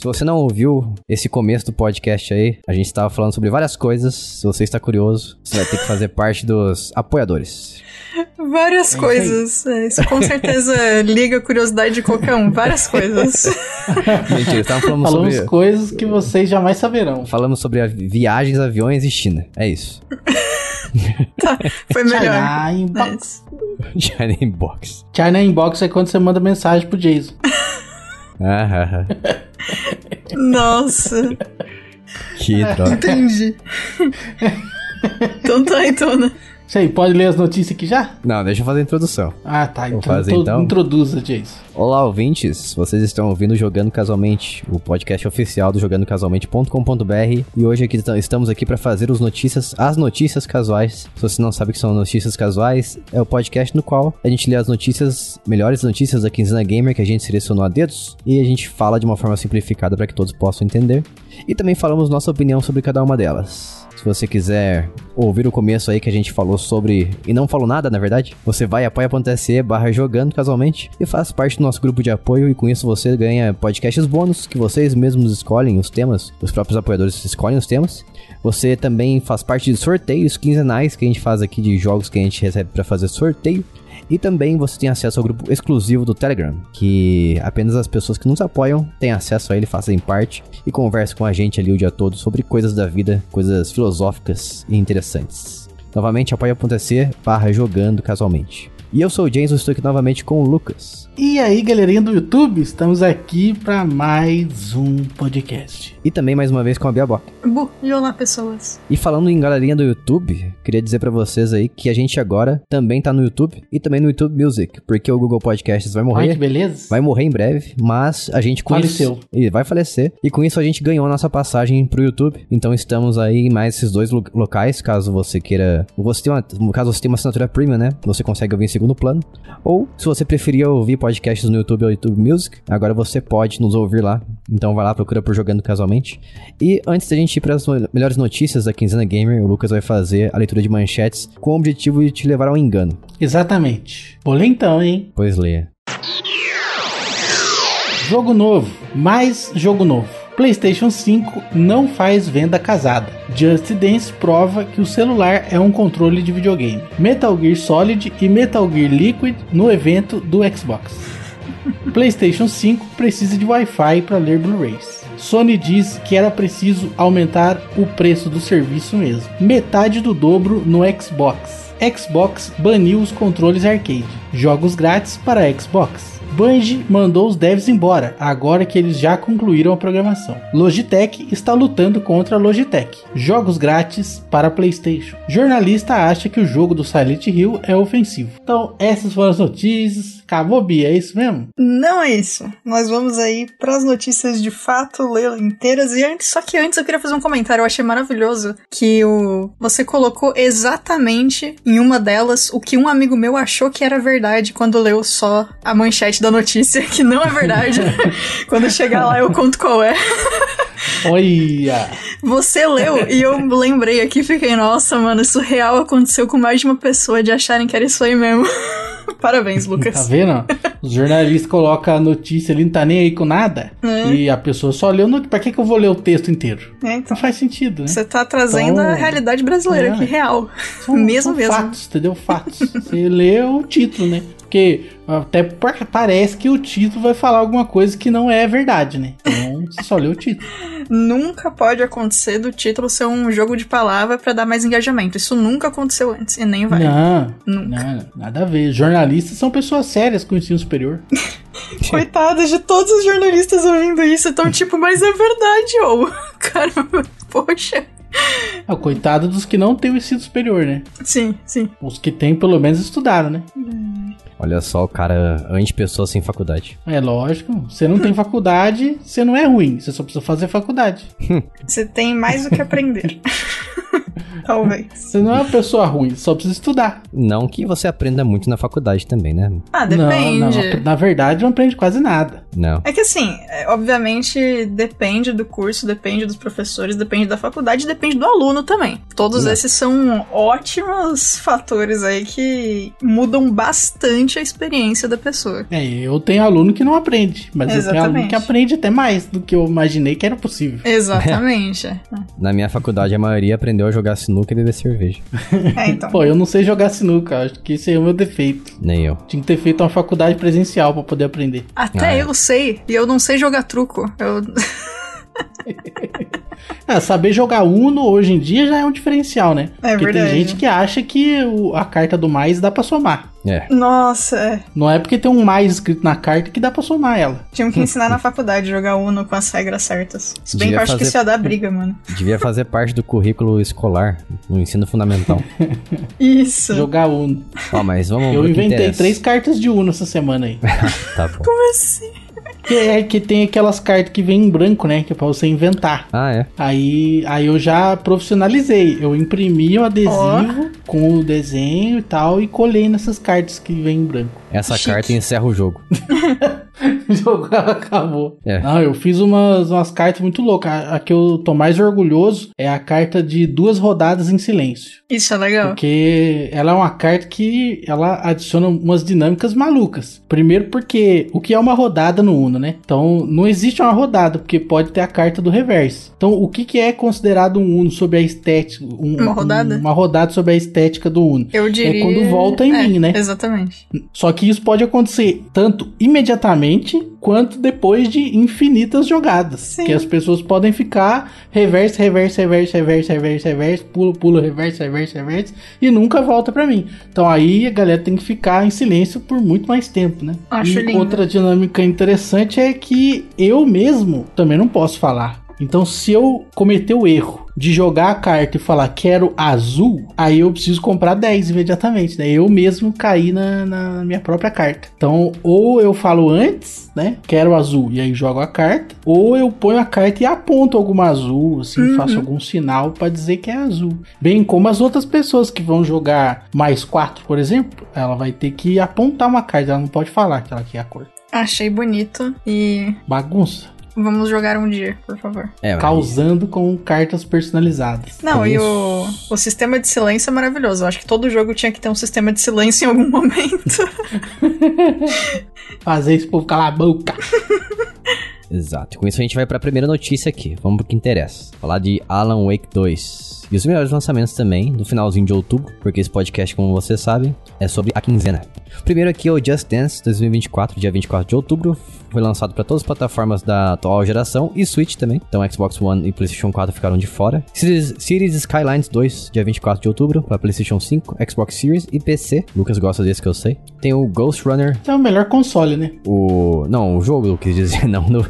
Se você não ouviu esse começo do podcast aí, a gente estava falando sobre várias coisas. Se você está curioso, você vai ter que fazer parte dos apoiadores. Várias é coisas. É, isso com certeza liga a curiosidade de qualquer um. Várias coisas. Mentira, estamos falando Falamos sobre... coisas que vocês jamais saberão. Falamos sobre viagens, aviões e China. É isso. tá, foi melhor. China Inbox. China Inbox. China Inbox é quando você manda mensagem pro Jason. Ah, Nossa. Que droga. Entendi. então tá, então, né? Isso aí, pode ler as notícias aqui já? Não, deixa eu fazer a introdução. Ah, tá. Vou Então, fazer, então? introduza, Jason. Olá, ouvintes. Vocês estão ouvindo Jogando Casualmente, o podcast oficial do jogandocasualmente.com.br. E hoje aqui estamos aqui para fazer os notícias, as notícias casuais. Se você não sabe o que são notícias casuais, é o podcast no qual a gente lê as notícias, melhores notícias da Quinzena Gamer que a gente selecionou a dedos e a gente fala de uma forma simplificada para que todos possam entender. E também falamos nossa opinião sobre cada uma delas. Se você quiser ouvir o começo aí que a gente falou sobre. E não falou nada, na verdade, você vai apoia.se barra jogando casualmente e faz parte do nosso grupo de apoio. E com isso você ganha podcasts bônus que vocês mesmos escolhem os temas. Os próprios apoiadores escolhem os temas. Você também faz parte de sorteios quinzenais que a gente faz aqui de jogos que a gente recebe para fazer sorteio. E também você tem acesso ao grupo exclusivo do Telegram, que apenas as pessoas que nos apoiam têm acesso a ele, fazem parte e conversam com a gente ali o dia todo sobre coisas da vida, coisas filosóficas e interessantes. Novamente, apoia.se barra jogando casualmente. E eu sou o James, estou aqui novamente com o Lucas. E aí, galerinha do YouTube, estamos aqui para mais um podcast. E também mais uma vez com a Bia Bock. Bu, e olá, pessoas. E falando em galerinha do YouTube, queria dizer pra vocês aí que a gente agora também tá no YouTube e também no YouTube Music, porque o Google Podcasts vai morrer. que beleza. Vai morrer em breve, mas a gente com Faleceu. isso- E vai falecer. E com isso a gente ganhou a nossa passagem pro YouTube. Então estamos aí em mais esses dois lo- locais, caso você queira. Você tem uma, caso você tem uma assinatura premium, né? Você consegue ouvir em segundo plano. Ou se você preferia ouvir podcasts no YouTube ou YouTube Music, agora você pode nos ouvir lá. Então vai lá, procura por Jogando Casualmente. E antes da gente ir para as melhores notícias da Quinzena Gamer, o Lucas vai fazer a leitura de manchetes com o objetivo de te levar ao engano. Exatamente. Vou ler então, hein? Pois leia. Jogo novo, mais jogo novo. PlayStation 5 não faz venda casada. Just Dance prova que o celular é um controle de videogame. Metal Gear Solid e Metal Gear Liquid no evento do Xbox. PlayStation 5 precisa de Wi-Fi para ler Blu-rays. Sony diz que era preciso aumentar o preço do serviço mesmo. Metade do dobro no Xbox. Xbox baniu os controles arcade. Jogos grátis para Xbox. Bungie mandou os devs embora, agora que eles já concluíram a programação. Logitech está lutando contra a Logitech. Jogos grátis para PlayStation. Jornalista acha que o jogo do Silent Hill é ofensivo. Então, essas foram as notícias. Acabou, Bia, é isso mesmo? Não é isso. Nós vamos aí pras notícias de fato, ler inteiras. E antes, só que antes eu queria fazer um comentário. Eu achei maravilhoso que o você colocou exatamente em uma delas o que um amigo meu achou que era verdade quando leu só a manchete da notícia, que não é verdade. quando chegar lá eu conto qual é. Olha! Você leu e eu lembrei aqui, fiquei, nossa, mano, isso real aconteceu com mais de uma pessoa de acharem que era isso aí mesmo. Parabéns, Tá Lucas. vendo? Os jornalistas colocam a notícia ali, não tá nem aí com nada. É. E a pessoa só leu. No... Pra que, que eu vou ler o texto inteiro? É, então. Não faz sentido, né? Você tá trazendo Então, a realidade brasileira é. aqui, real. São, mesmo, são mesmo. fatos, entendeu? Fatos. Você lê o título, né? Porque até par- parece que o título vai falar alguma coisa que não é verdade, né? Então você só lê o título. Nunca pode acontecer do título ser um jogo de palavra pra dar mais engajamento. Isso nunca aconteceu antes e nem vai. Não, Nunca. não, nada a ver. Jornalistas são pessoas sérias com ensino superior. Coitados de todos os jornalistas ouvindo isso. Então, tipo, mas é verdade, ou. Caramba, poxa. O coitado dos que não têm o ensino superior, né? Sim, sim. Os que têm, pelo menos, estudaram, né? Olha só, o cara anti-pessoa sem faculdade. É lógico. Você não tem faculdade, você não é ruim. Você só precisa fazer faculdade. Você tem mais o que aprender. Talvez. Você não é uma pessoa ruim, só precisa estudar. Não que você aprenda muito na faculdade também, né? Ah, depende. Não, não, na verdade, não aprende quase nada. Não. É que assim, é, obviamente depende do curso, depende dos professores, depende da faculdade, depende do aluno também. Todos Não. esses são ótimos fatores aí que mudam bastante a experiência da pessoa. É, eu tenho aluno que não aprende, mas eu tenho aluno Exatamente. que aprende até mais do que eu imaginei que era possível. Exatamente. é. Na minha faculdade, a maioria aprendeu a jogar sinuca e beber cerveja. É, então. Pô, eu não sei jogar sinuca, acho que esse é o meu defeito. Nem eu. Tinha que ter feito uma faculdade presencial pra poder aprender. Até Ah, é. eu sei, e eu não sei jogar truco. Eu... Ah, saber jogar Uno hoje em dia já é um diferencial, né? É Porque verdade. tem gente que acha que o- a carta do mais dá pra somar. É. Nossa, é. Não é porque tem um mais escrito na carta que dá pra somar ela. Tinham que ensinar na faculdade a jogar Uno com as regras certas. Se bem que eu acho que fazer- isso ia dar briga, mano. Devia fazer parte do currículo escolar, no ensino fundamental. Isso. Jogar Uno. Ó, mas vamos Eu que inventei três cartas de Uno essa semana aí. Tá bom. Como assim? Que é que tem aquelas cartas que vem em branco, né? Que é pra você inventar. Ah, é? Aí, aí eu já profissionalizei. Eu imprimi o adesivo com o desenho e tal e colei nessas cartas que vem em branco. Essa Chique. carta encerra o jogo. O jogo acabou. É. Não, eu fiz umas, umas cartas muito loucas. A, a que eu tô mais orgulhoso é a carta de duas rodadas em silêncio. Isso é legal. Porque ela é uma carta que ela adiciona umas dinâmicas malucas. Primeiro porque o que é uma rodada no Uno, né? Então não existe uma rodada, porque pode ter a carta do reverso. Então o que, que é considerado um Uno sobre a estética? um- Uma rodada? um- uma rodada sobre a estética do Uno. Eu diria. quando volta em É, mim, né? Exatamente. Só que isso pode acontecer tanto imediatamente quanto depois de infinitas jogadas. Sim. Que as pessoas podem ficar reverso, reverso, reverso, reverso, reverso, reverso, pulo, pulo, reverso, reverso, reverso e nunca volta pra mim. Então aí a galera tem que ficar em silêncio por muito mais tempo, né? Acho e lindo. outra dinâmica interessante é que eu mesmo também não posso falar. Então, se eu cometer o erro de jogar a carta e falar quero azul, aí eu preciso comprar 10 imediatamente, né? Eu mesmo caí na, na minha própria carta. Então, ou eu falo antes, né? Quero azul, e aí jogo a carta, ou eu ponho a carta e aponto alguma azul, assim, Uhum. faço algum sinal pra dizer que é azul. Bem como as outras pessoas que vão jogar mais 4, por exemplo, ela vai ter que apontar uma carta, ela não pode falar que ela quer a cor. Achei bonito e Bagunça. Vamos jogar um dia, por favor. É, mas- causando com cartas personalizadas. Não, e Isso. o, o sistema de silêncio é maravilhoso. Eu acho que todo jogo tinha que ter um sistema de silêncio em algum momento. Fazer esse povo calar a boca. Exato. Com isso a gente vai pra primeira notícia aqui. Vamos pro que interessa. Falar de Alan Wake 2. E os melhores lançamentos também, no finalzinho de outubro, porque esse podcast, como vocês sabem, é sobre a quinzena. Primeiro aqui é o Just Dance 2024, dia 24 de outubro. Foi lançado para todas as plataformas da atual geração e Switch também. Então Xbox One e PlayStation 4 ficaram de fora. Cities, Cities Skylines 2, dia 24 de outubro, para PlayStation 5, Xbox Series e PC. Lucas gosta desse que eu sei. Tem o Ghost Runner é o melhor console, né? o. Não, o jogo, eu quis dizer, não do,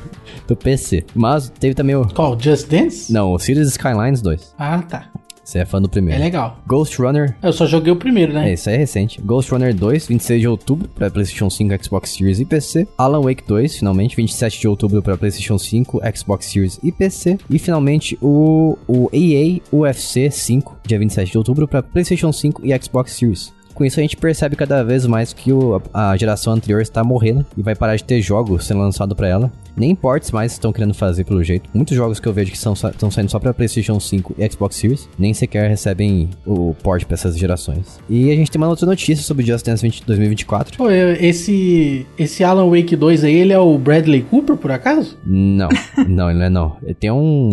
do PC. Mas teve também o. Qual? Just Dance? Não, o Cities Skylines 2. Ah, tá. Você é fã do É primeiro. legal. Ghost Runner. Eu só joguei o primeiro, né? É, isso aí é recente. Ghost Runner 2, 26 de outubro para PlayStation 5, Xbox Series e PC. Alan Wake 2, finalmente, 27 de outubro para PlayStation 5, Xbox Series e PC. E finalmente o, o EA UFC 5, dia 27 de outubro para PlayStation 5 e Xbox Series. Com isso a gente percebe cada vez mais que o- a geração anterior está morrendo e vai parar de ter jogos sendo lançados para ela. Nem ports mais estão querendo fazer pelo jeito. Muitos jogos que eu vejo que estão saindo só para PlayStation 5 e Xbox Series nem sequer recebem o port para essas gerações. E a gente tem uma outra notícia sobre Just Dance 20 2024. Pô, esse, esse Alan Wake 2 aí, ele é o Bradley Cooper, por acaso? Não, não, ele não é não. Ele tem um.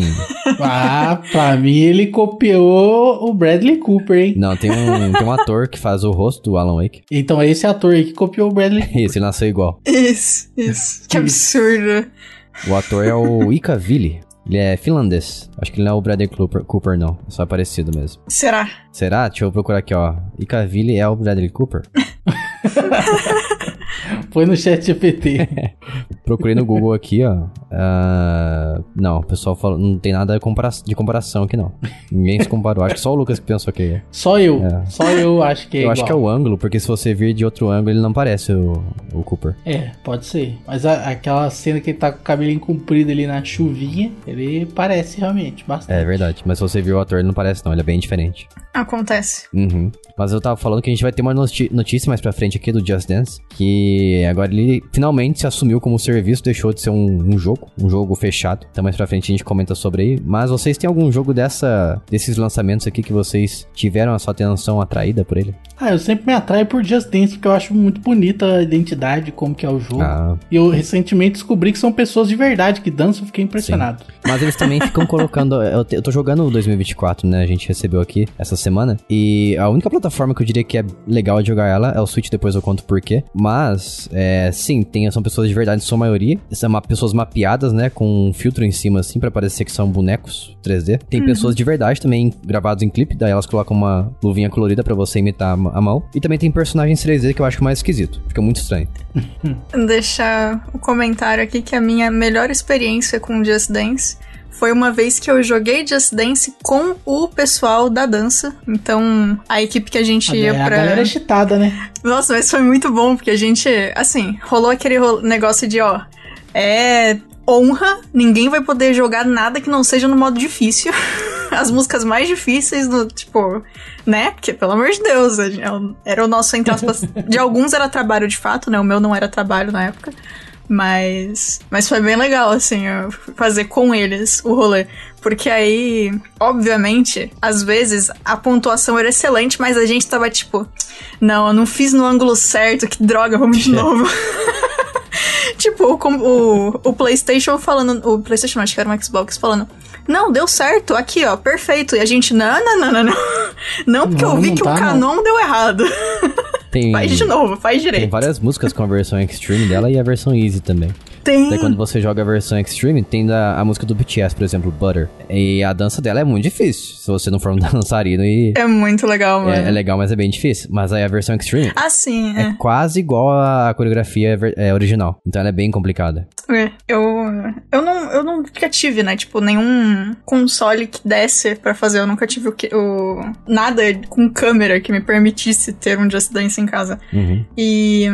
Ah, pra mim ele copiou o Bradley Cooper, hein? Não, tem um, tem um ator que faz o rosto do Alan Wake. Então é esse ator aí que copiou o Bradley Cooper. Esse, ele nasceu igual. Isso, isso. Que absurdo. O ator é o Ika Ville. Ele é finlandês. Acho que ele não é o Bradley Cooper, Cooper não. É só parecido mesmo. Será? Será? Deixa eu procurar aqui, ó. Ika Ville é o Bradley Cooper? Foi no chat GPT. Procurei no Google aqui, ó. Ah, não, o pessoal falou, não tem nada de, compara de comparação aqui não. Ninguém se comparou. Acho que só o Lucas que pensou que é. Só eu. É. Só eu acho que é Eu igual. acho que é o ângulo, porque se você vir de outro ângulo, ele não parece o, o Cooper. É, pode ser. Mas a- aquela cena que ele tá com o cabelinho comprido ali na chuvinha, ele parece realmente bastante. É verdade, mas se você vir o ator, ele não parece não, ele é bem diferente. Acontece. Uhum. Mas eu tava falando que a gente vai ter uma notícia mais pra frente aqui do Just Dance, que agora ele finalmente se assumiu como serviço, deixou de ser um, um jogo, um jogo fechado. Então mais pra frente a gente comenta sobre aí. Mas vocês têm algum jogo dessa, desses lançamentos aqui que vocês tiveram a sua atenção atraída por ele? Ah, eu sempre me atraio por Just Dance porque eu acho muito bonita a identidade, como que é o jogo. Ah, E eu recentemente descobri que são pessoas de verdade que dançam, fiquei impressionado. Mas eles também ficam colocando. Eu, eu tô jogando o 2024, né? A gente recebeu aqui essa semana. E a única plataforma que eu diria que é legal de jogar ela é o Switch, depois eu conto por quê. Mas, é, sim, tem, são pessoas de verdade, em sua maioria. São pessoas mapeadas, né? Com um filtro em cima, assim, pra parecer que são bonecos 3D. Tem pessoas de verdade também gravados em clipe, daí elas colocam uma luvinha colorida pra você imitar a mão. E também tem personagens 3D que eu acho mais esquisito. Fica muito estranho. Deixar o comentário aqui que a minha melhor experiência com Just Dance foi uma vez que eu joguei Just Dance com o pessoal da dança. Então, a equipe que a gente A, ia a pra. galera é chitada, né? Nossa, mas foi muito bom, porque a gente, assim, rolou aquele ro- negócio de, ó, é honra, ninguém vai poder jogar nada que não seja no modo difícil. As músicas mais difíceis, no, tipo, né? Porque, pelo amor de Deus, a gente- era o nosso, entre aspas, de alguns era trabalho de fato, né? O meu não era trabalho na época. Mas, mas foi bem legal, assim, fazer com eles o rolê. Porque aí, obviamente, às vezes a pontuação era excelente, mas a gente tava tipo, não, eu não fiz no ângulo certo, que droga, vamos de novo. tipo, o, o, o PlayStation falando, o PlayStation, não, acho que era um Xbox falando, não, deu certo, aqui ó, perfeito. E a gente, não, não, não, não, não. Não, porque Não, eu vi não que o não. canon deu errado. Tem, Faz de novo, faz tem direito. várias músicas com a versão Extreme dela e a versão Easy também. Tem. Daí quando você joga a versão Extreme, tem da, a música do BTS, por exemplo, Butter. E a dança dela é muito difícil, se você não for um dançarino e... É muito legal, mano. É, é legal, mas é bem difícil. Mas aí a versão Extreme Ah, sim, é é. quase igual à coreografia é, original. Então ela é bem complicada. É, Eu, eu, não, eu nunca tive, né? Tipo, nenhum console que desse pra fazer. Eu nunca tive o, que, o nada com câmera que me permitisse ter um Just Dance em casa. Uhum. E.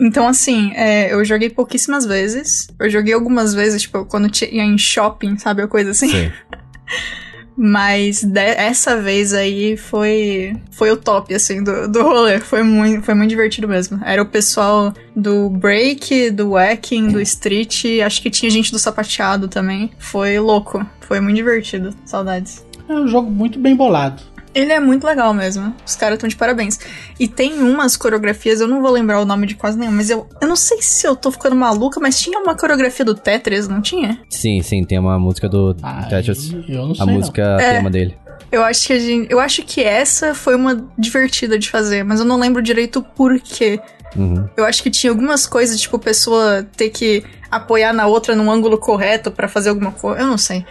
Então, assim, é, eu joguei pouquíssimas vezes. Eu joguei algumas vezes, tipo, quando tinha em shopping, sabe? A coisa assim. Sim. Mas de- essa vez aí foi foi o top, assim, do, do rolê. Foi muito, foi muito divertido mesmo. Era o pessoal do break, do wacking, do street. Acho que tinha gente do sapateado também. Foi louco. Foi muito divertido. Saudades. É um jogo muito bem bolado. Ele é muito legal mesmo. Os caras estão de parabéns. E tem umas coreografias, eu não vou lembrar o nome de quase nenhuma, mas eu, eu não sei se eu tô ficando maluca, mas tinha uma coreografia do Tetris, não tinha? Sim, sim, tem uma música do Aí, Tetris. eu não sei A não. música É. tema dele. Eu acho que a gente, eu acho que essa foi uma divertida de fazer, mas eu não lembro direito o porquê. Uhum. Eu acho que tinha algumas coisas, tipo, pessoa ter que apoiar na outra num ângulo correto pra fazer alguma coisa. Eu não sei.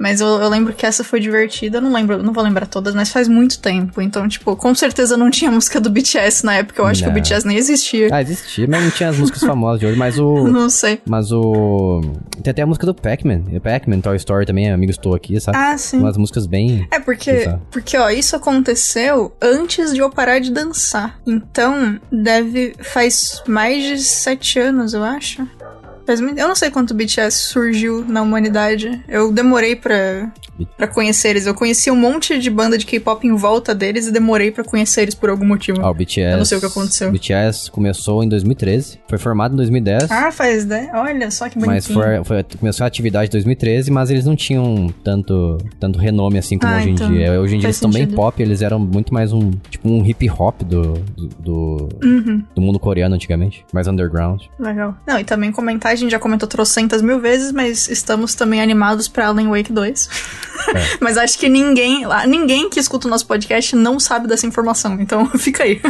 Mas eu, eu lembro que essa foi divertida. Eu não lembro, não vou lembrar todas, mas faz muito tempo. Então, tipo, com certeza não tinha música do BTS na época. Eu acho que Não. o BTS nem existia. Ah, existia, mas não tinha as músicas famosas de hoje, mas o. Não sei. Mas o. Tem até a música do Pac-Man. O Pac-Man, Toy Story também, Amigos Estou aqui, sabe? Ah, sim. Umas músicas bem. É porque, Exato. porque, ó, isso aconteceu antes de eu parar de dançar. Então, deve. Faz mais de sete anos, eu acho. Eu não sei quanto o BTS surgiu na humanidade. Eu demorei pra, pra conhecer eles. Eu conheci um monte de banda de K-pop em volta deles e demorei pra conhecer eles por algum motivo. Ah, o BTS. Eu não sei o que aconteceu. O BTS começou em 2013, foi formado em 2010. Ah, faz, né? Olha só que bonitinho. Mas foi, foi- começou a atividade em 2013, mas eles não tinham tanto, tanto renome assim como Ah, hoje então, em dia. Hoje em dia eles estão bem pop, eles eram muito mais um tipo um hip hop do, do, do, Uhum. do mundo coreano antigamente, mais underground. Legal. Não, e também comentar, a gente já comentou trocentas mil vezes, mas estamos também animados pra Alan Wake 2. É. mas acho que ninguém, ninguém que escuta o nosso podcast não sabe dessa informação, então fica aí.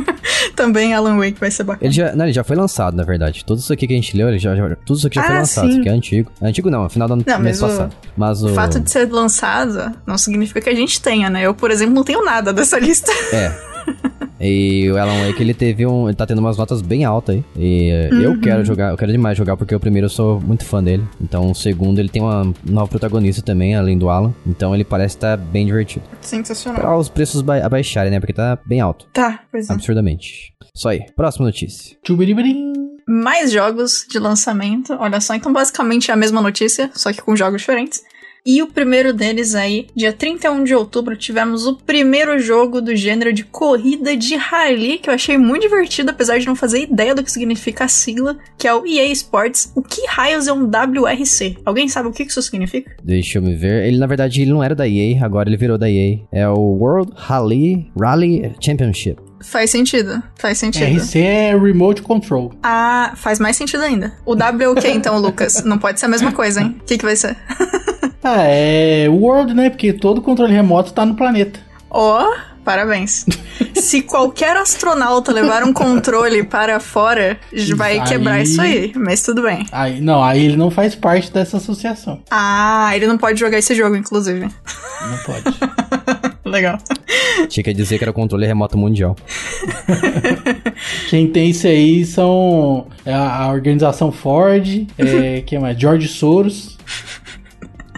também Alan Wake vai ser bacana. Ele já, não, ele já foi lançado, na verdade. Tudo isso aqui que a gente leu, ele já, já- tudo isso aqui já foi Ah, lançado. sim. Isso aqui é antigo. Antigo não, é final do ano Não, mês mas o- passado. Mas o. O fato de ser lançado não significa que a gente tenha, né? Eu, por exemplo, não tenho nada dessa lista. É. E o Alan Wake, ele teve um. Ele tá tendo umas notas bem altas aí. E eh, Uhum. eu quero jogar, eu quero demais jogar, porque o primeiro eu sou muito fã dele. Então o segundo ele tem uma nova protagonista também, além do Alan. Então ele parece estar bem divertido. Sensacional. Pra os preços ba abaixarem, né? Porque tá bem alto. Tá, pois é. Absurdamente. Isso aí. Próxima notícia. Tchubiribirim. mais jogos de lançamento. Olha só, então basicamente é a mesma notícia, só que com jogos diferentes. E o primeiro deles aí, dia 31 de outubro, tivemos o primeiro jogo do gênero de corrida de rally, que eu achei muito divertido, apesar de não fazer ideia do que significa a sigla, que é o EA Sports. O que raios é um WRC? Alguém sabe o que isso significa? Deixa eu me ver. Ele, na verdade, ele não era da EA, agora ele virou da EA. É o World Rally, Rally Championship. Faz sentido, faz sentido. RC é Remote Control. Ah, faz mais sentido ainda. O W é o que então, Lucas? Não pode ser a mesma coisa, hein? O que, que vai ser? Ah, é World, né? Porque todo controle remoto tá no planeta. Ó, parabéns. Se qualquer astronauta levar um controle para fora, vai Aí- quebrar isso aí, mas tudo bem. Aí, não, aí ele não faz parte dessa associação. Ah, ele não pode jogar esse jogo, inclusive. Não pode. Legal. Tinha que dizer que era o controle remoto mundial. Quem tem isso aí são é a, a organização Ford, é, quem mais? George Soros,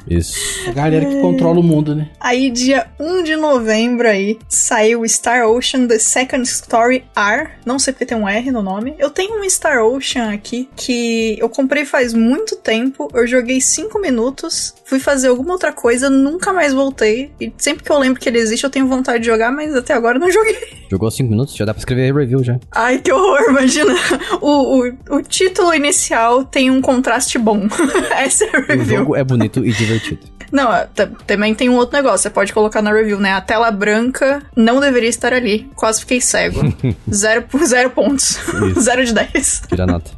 Isso. a galera que controla o mundo, né? Aí, dia 1 de novembro aí, saiu Star Ocean The Second Story R. Não sei porque tem um R no nome. Eu tenho um Star Ocean aqui que eu comprei faz muito tempo. Eu joguei 5 minutos, fui fazer alguma outra coisa, nunca mais voltei. E sempre que eu lembro que ele existe, eu tenho vontade de jogar, mas até agora eu não joguei. Jogou 5 minutos? Já dá pra escrever review já. Ai, que horror, imagina. O, o, o título inicial tem um contraste bom. Essa é a O review. jogo é bonito e divertido. Não, t- também tem um outro negócio, você pode colocar na review, né? A tela branca não deveria estar ali. Quase fiquei cego. zero, por zero pontos. Zero de 10. Tira nota.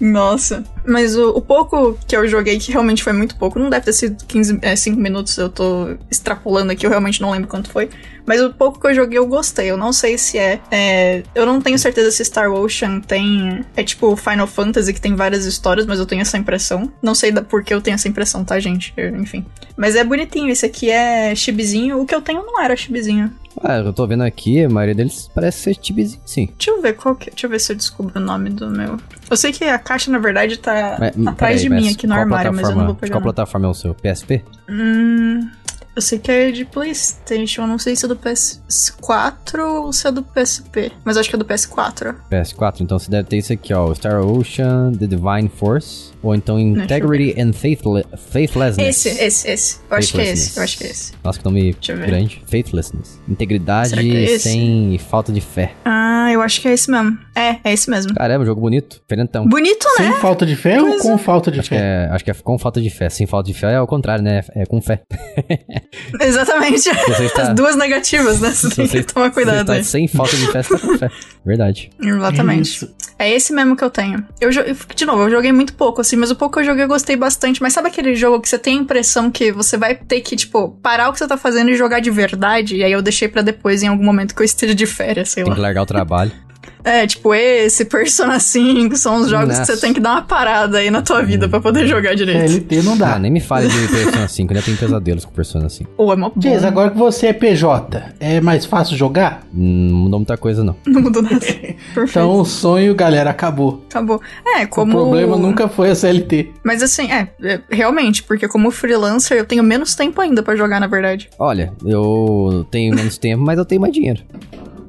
Nossa. Mas o, o pouco que eu joguei, que realmente foi muito pouco, não deve ter sido 15, é, 5 minutos, eu tô extrapolando aqui, eu realmente não lembro quanto foi. Mas o pouco que eu joguei eu gostei. Eu não sei se é. é, eu não tenho certeza se Star Ocean tem. É tipo Final Fantasy, que tem várias histórias, mas eu tenho essa impressão. Não sei da, por que eu tenho essa impressão, tá, gente? Eu- enfim. Mas é bonitinho. Esse aqui é chibizinho. O que eu tenho não era chibizinho. Ah, eu tô vendo aqui, a maioria deles parece ser tibizinho, sim. Deixa eu ver qual que. Deixa eu ver se eu descubro o nome do meu. Eu sei que a caixa, na verdade, tá Mas, hum, atrás de mim aqui no armário, mas eu não vou pegar. Qual plataforma é o seu? PSP? Hum, eu sei que é de PlayStation. eu Não sei se é do PS4 ou se é do PSP. Mas acho que é do PS4. PS4, então você deve ter isso aqui, ó. Star Ocean, The Divine Force, ou então eu Integrity and Faithle- Faithlessness. Esse, esse, esse. Eu acho que é esse. Eu acho que é esse. Nossa, que nome grande. Faithlessness. Integridade é sem falta de fé. Ah, eu acho que é esse mesmo. É, é esse mesmo. Caramba, jogo bonito. Diferentão. Bonito, Sem né? falta de fé ou com falta de fé? É, acho que é com falta de fé. Sem falta de fé é o contrário, né? É com fé. Exatamente. As duas negativas, né? Você tem que tomar cuidado você aí. tá sem falta de fé, você tá com fé. Verdade. Exatamente. Isso. É esse mesmo que eu tenho. Eu- de novo, eu joguei muito pouco, assim, mas o pouco que eu joguei eu gostei bastante. Mas sabe aquele jogo que você tem a impressão que você vai ter que, tipo, parar o que você tá fazendo e jogar de verdade? E aí eu deixei pra depois, em algum momento que eu esteja de férias, sei Tem lá. que largar o trabalho. É, tipo, esse, Persona 5, são os jogos que Nossa. você tem que dar uma parada aí na tua vida pra poder jogar direito. LT não dá. Ah, nem me fale de Persona 5, ainda tenho pesadelos com Persona 5. Ou é mó bom. Diz, agora que você é PJ, é mais fácil jogar? Hum, Não mudou muita coisa, não. Não mudou nada. Perfeito. Então o sonho, galera, acabou. Acabou. É, como. O problema nunca foi a CLT. Mas assim, é, é, realmente, porque como freelancer eu tenho menos tempo ainda pra jogar, na verdade. Olha, eu tenho menos tempo, mas eu tenho mais dinheiro.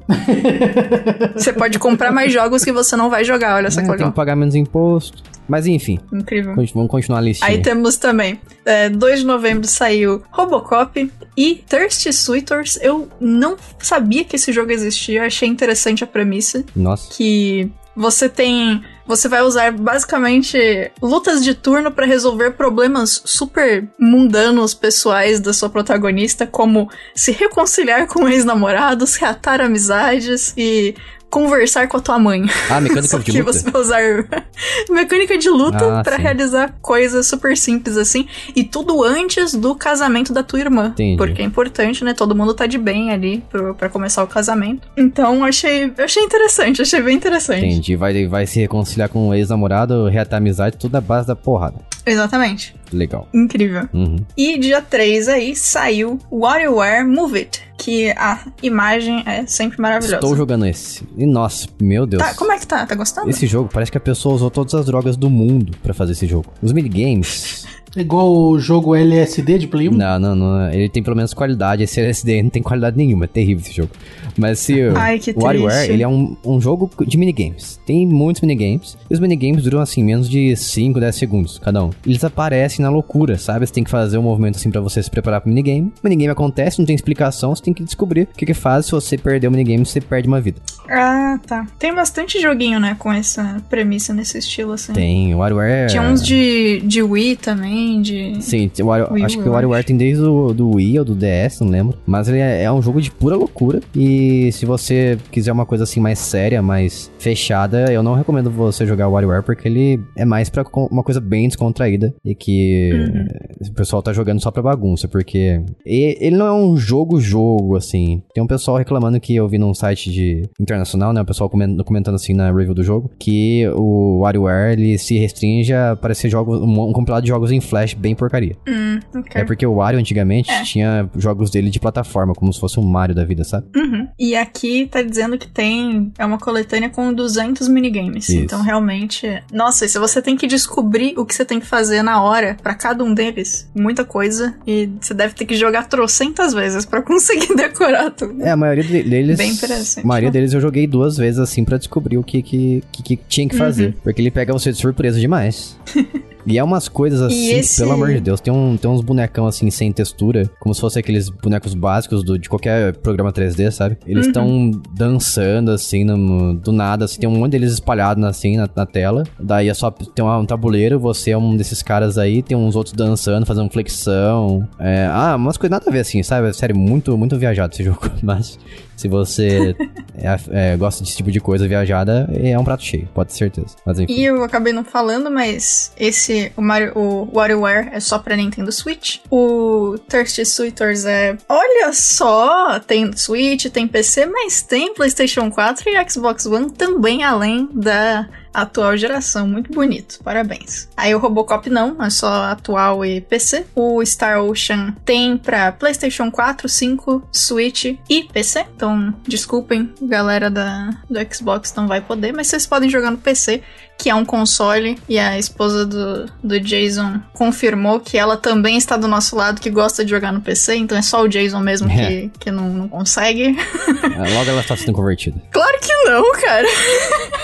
Você pode comprar mais jogos que você não vai jogar, olha só É, que tenho legal. que pagar menos imposto. Mas enfim, Incrível. vamos continuar a listinha. Aí temos também, é, 2 de novembro saiu Robocop e Thirsty Suitors. Eu não sabia que esse jogo existia, achei interessante a premissa. Nossa. que você tem. Você vai usar basicamente lutas de turno pra resolver problemas super mundanos pessoais da sua protagonista, como se reconciliar com ex-namorados, reatar amizades e conversar com a tua mãe. Ah, mecânica de luta. você vai usar mecânica de luta Ah, pra sim. realizar coisas super simples assim. E tudo antes do casamento da tua irmã. Entendi. Porque é importante, né? Todo mundo tá de bem ali pro, pra começar o casamento. Então achei, achei interessante, achei bem interessante. Entendi. Vai, vai se reconciliar com o ex-namorado, reatar amizade, tudo na base da porrada. Exatamente. Legal. Incrível. Uhum. E dia 3 aí saiu WarioWare Move It. que a imagem é sempre maravilhosa. Estou jogando esse. E nossa, meu Deus. Tá, como é que tá? Tá gostando? Esse jogo parece que a pessoa usou todas as drogas do mundo pra fazer esse jogo. Os minigames. Igual o jogo LSD de Play 1? Não, não, não. Ele tem pelo menos qualidade. Esse LSD não tem qualidade nenhuma. É terrível esse jogo. Mas se Ai, que o WarioWare, ele é um, um jogo de minigames. Tem muitos minigames. E os minigames duram, assim, menos de 5, 10 segundos cada um. Eles aparecem na loucura, sabe? Você tem que fazer um movimento, assim, pra você se preparar pro minigame. O minigame acontece, não tem explicação. Você tem que descobrir o que que faz. Se você perder o minigame, você perde uma vida. Ah, tá. Tem bastante joguinho, né, com essa premissa nesse estilo, assim. Tem o WarioWare... Tinha uns de, de Wii também, de... Sim, o Wario- Wii acho que o WarioWare tem desde o do Wii ou do DS, não lembro. Mas ele é, é um jogo de pura loucura. E se você quiser uma coisa assim mais séria, mais fechada, eu não recomendo você jogar o WarioWare porque ele é mais pra uma coisa bem descontraída. E que o pessoal tá jogando só pra bagunça. Porque ele não é um jogo-jogo, assim. Tem um pessoal reclamando que eu vi num site de internacional, né? O pessoal comen- comentando assim na review do jogo. Que o WarioWare ele se restringe a parecer jogos, um, um compilado de jogos em flash bem porcaria. Hum, ok. É porque o Wario antigamente É. tinha jogos dele de plataforma, como se fosse um Mario da vida, sabe? Uhum. E aqui tá dizendo que tem. É uma coletânea com 200 minigames. Isso. Então realmente. Nossa, e se você tem que descobrir o que você tem que fazer na hora pra cada um deles, muita coisa. E você deve ter que jogar trocentas vezes pra conseguir decorar tudo. É, a maioria de- deles. Bem interessante. A maioria deles eu joguei duas vezes assim pra descobrir o que, que, que, que tinha que fazer. Porque ele pega você de surpresa demais. E é umas coisas assim, esse- pelo amor de Deus, tem, um, tem uns bonecão assim sem textura, como se fosse aqueles bonecos básicos do, de qualquer programa 3D, sabe? Eles estão dançando assim, no- do nada, assim, tem um monte deles espalhado assim na, na tela. Daí é só tem uma- um tabuleiro, você é um desses caras aí, tem uns outros dançando, fazendo flexão. É, ah, umas coisas nada a ver assim, sabe? Sério, muito, muito viajado esse jogo. Mas se você é, é, gosta desse tipo de coisa viajada, é um prato cheio, pode ter certeza. Mas. E eu acabei não falando, mas esse, o, Mario, o WarioWare é só pra Nintendo Switch. O Thirsty Suitors é, olha só, tem Switch, tem PC, mas tem PlayStation 4 e Xbox One também, além da atual geração. Muito bonito, parabéns. Aí o Robocop não, é só atual e PC. O Star Ocean tem pra PlayStation 4, 5, Switch e PC. Então, desculpem, galera da, do Xbox não vai poder, mas vocês podem jogar no PC que é um console, e a esposa do, do Jason confirmou que ela também está do nosso lado, que gosta de jogar no PC, então é só o Jason mesmo que, que não, não consegue. É, Logo ela está sendo convertida. Claro que não, cara!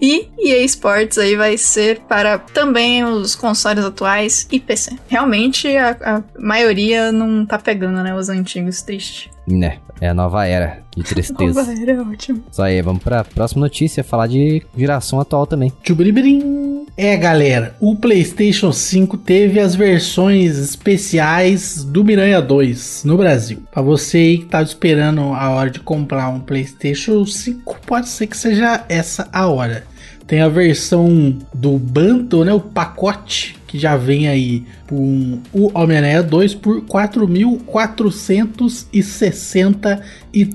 E EA Sports aí vai ser para também os consoles atuais e PC. Realmente a, a maioria não tá pegando, né? Os antigos, triste. Né, é a nova era de tristeza. Nova era ótimo. Isso aí, vamos pra próxima notícia, falar de geração atual também. Tchubiribirim. É, galera, o PlayStation 5 teve as versões especiais do Miranha 2 no Brasil. Pra você aí que tá esperando a hora de comprar um PlayStation 5, pode ser que seja essa a hora. Tem a versão do bundle, né, o pacote que já vem aí com o Homem-Aranha 2 por R$ 4.463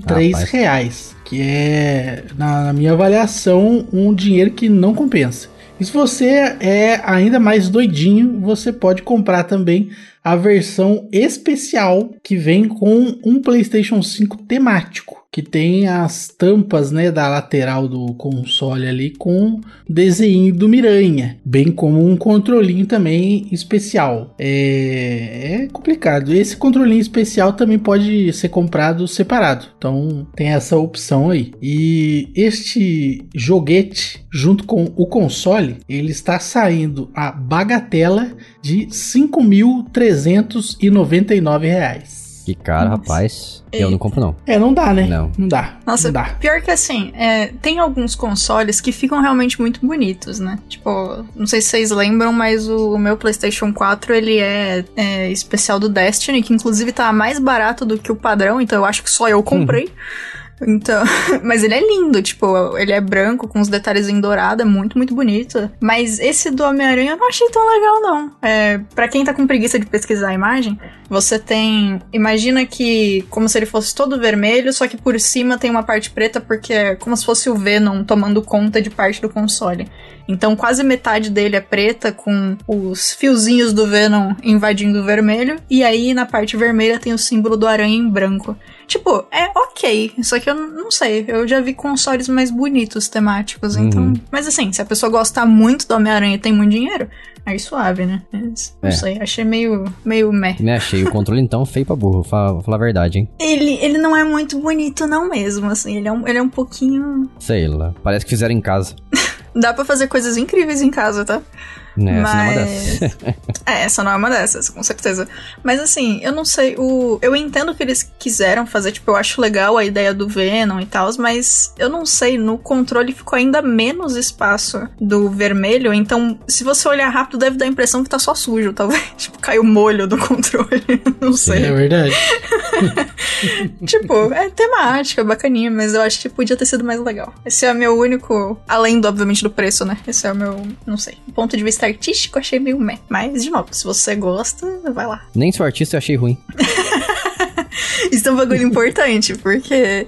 Rapaz. reais, que é, na minha avaliação, um dinheiro que não compensa. E se você é ainda mais doidinho, você pode comprar também a versão especial que vem com um PlayStation 5 temático, que tem as tampas, né, da lateral do console ali com desenho do Miranha, bem como um controlinho também especial. É, é complicado. Esse controlinho especial também pode ser comprado separado. Então tem essa opção aí. E este joguete junto com o console, ele está saindo a bagatela de 5.399 reais. Que cara, Nossa. rapaz. Eu Eita. não compro, não. É, não dá, né? Não. Não dá. Nossa, não dá. pior que assim, é, tem alguns consoles que ficam realmente muito bonitos, né? Tipo, não sei se vocês lembram, mas o, o meu PlayStation 4 ele é, é especial do Destiny, que inclusive tá mais barato do que o padrão, então eu acho que só eu comprei. Então, mas ele é lindo, tipo, ele é branco com os detalhes em dourado, é muito, muito bonito. Mas esse do Homem-Aranha eu não achei tão legal, não. É, para quem tá com preguiça de pesquisar a imagem, você tem. Imagina que como se ele fosse todo vermelho, só que por cima tem uma parte preta, porque é como se fosse o Venom tomando conta de parte do console. Então quase metade dele é preta, com os fiozinhos do Venom invadindo o vermelho. E aí na parte vermelha tem o símbolo do aranha em branco. Tipo, é ok. Só que eu não sei. Eu já vi consoles mais bonitos temáticos. Então. Uhum. Mas assim, se a pessoa gostar muito do Homem-Aranha e tem muito dinheiro, aí suave, né? Mas, não É. sei. Achei meio, meio meh. Me achei o controle então feio pra burro, vou falar a verdade, hein? Ele, ele não é muito bonito, não mesmo. Assim, ele é um, ele é um pouquinho. Sei lá, parece que fizeram em casa. Dá pra fazer coisas incríveis em casa, tá? Né, essa não é uma Mas. dessas. é, essa não é uma dessas, com certeza. Mas assim, eu não sei. O... Eu entendo que eles quiseram fazer, tipo, eu acho legal a ideia do Venom e tal, mas eu não sei, no controle ficou ainda menos espaço do vermelho. Então, se você olhar rápido, deve dar a impressão que tá só sujo, talvez. Tipo, caiu molho do controle. não sei. É verdade. tipo, é temática, bacaninha, mas eu acho que podia ter sido mais legal. Esse é o meu único. Além, do, obviamente, do preço, né? Esse é o meu. Não sei. Do ponto de vista artístico, achei meio meh. Mas, de novo, se você gosta, vai lá. Nem sou artista eu achei ruim. Isso é um bagulho importante, porque.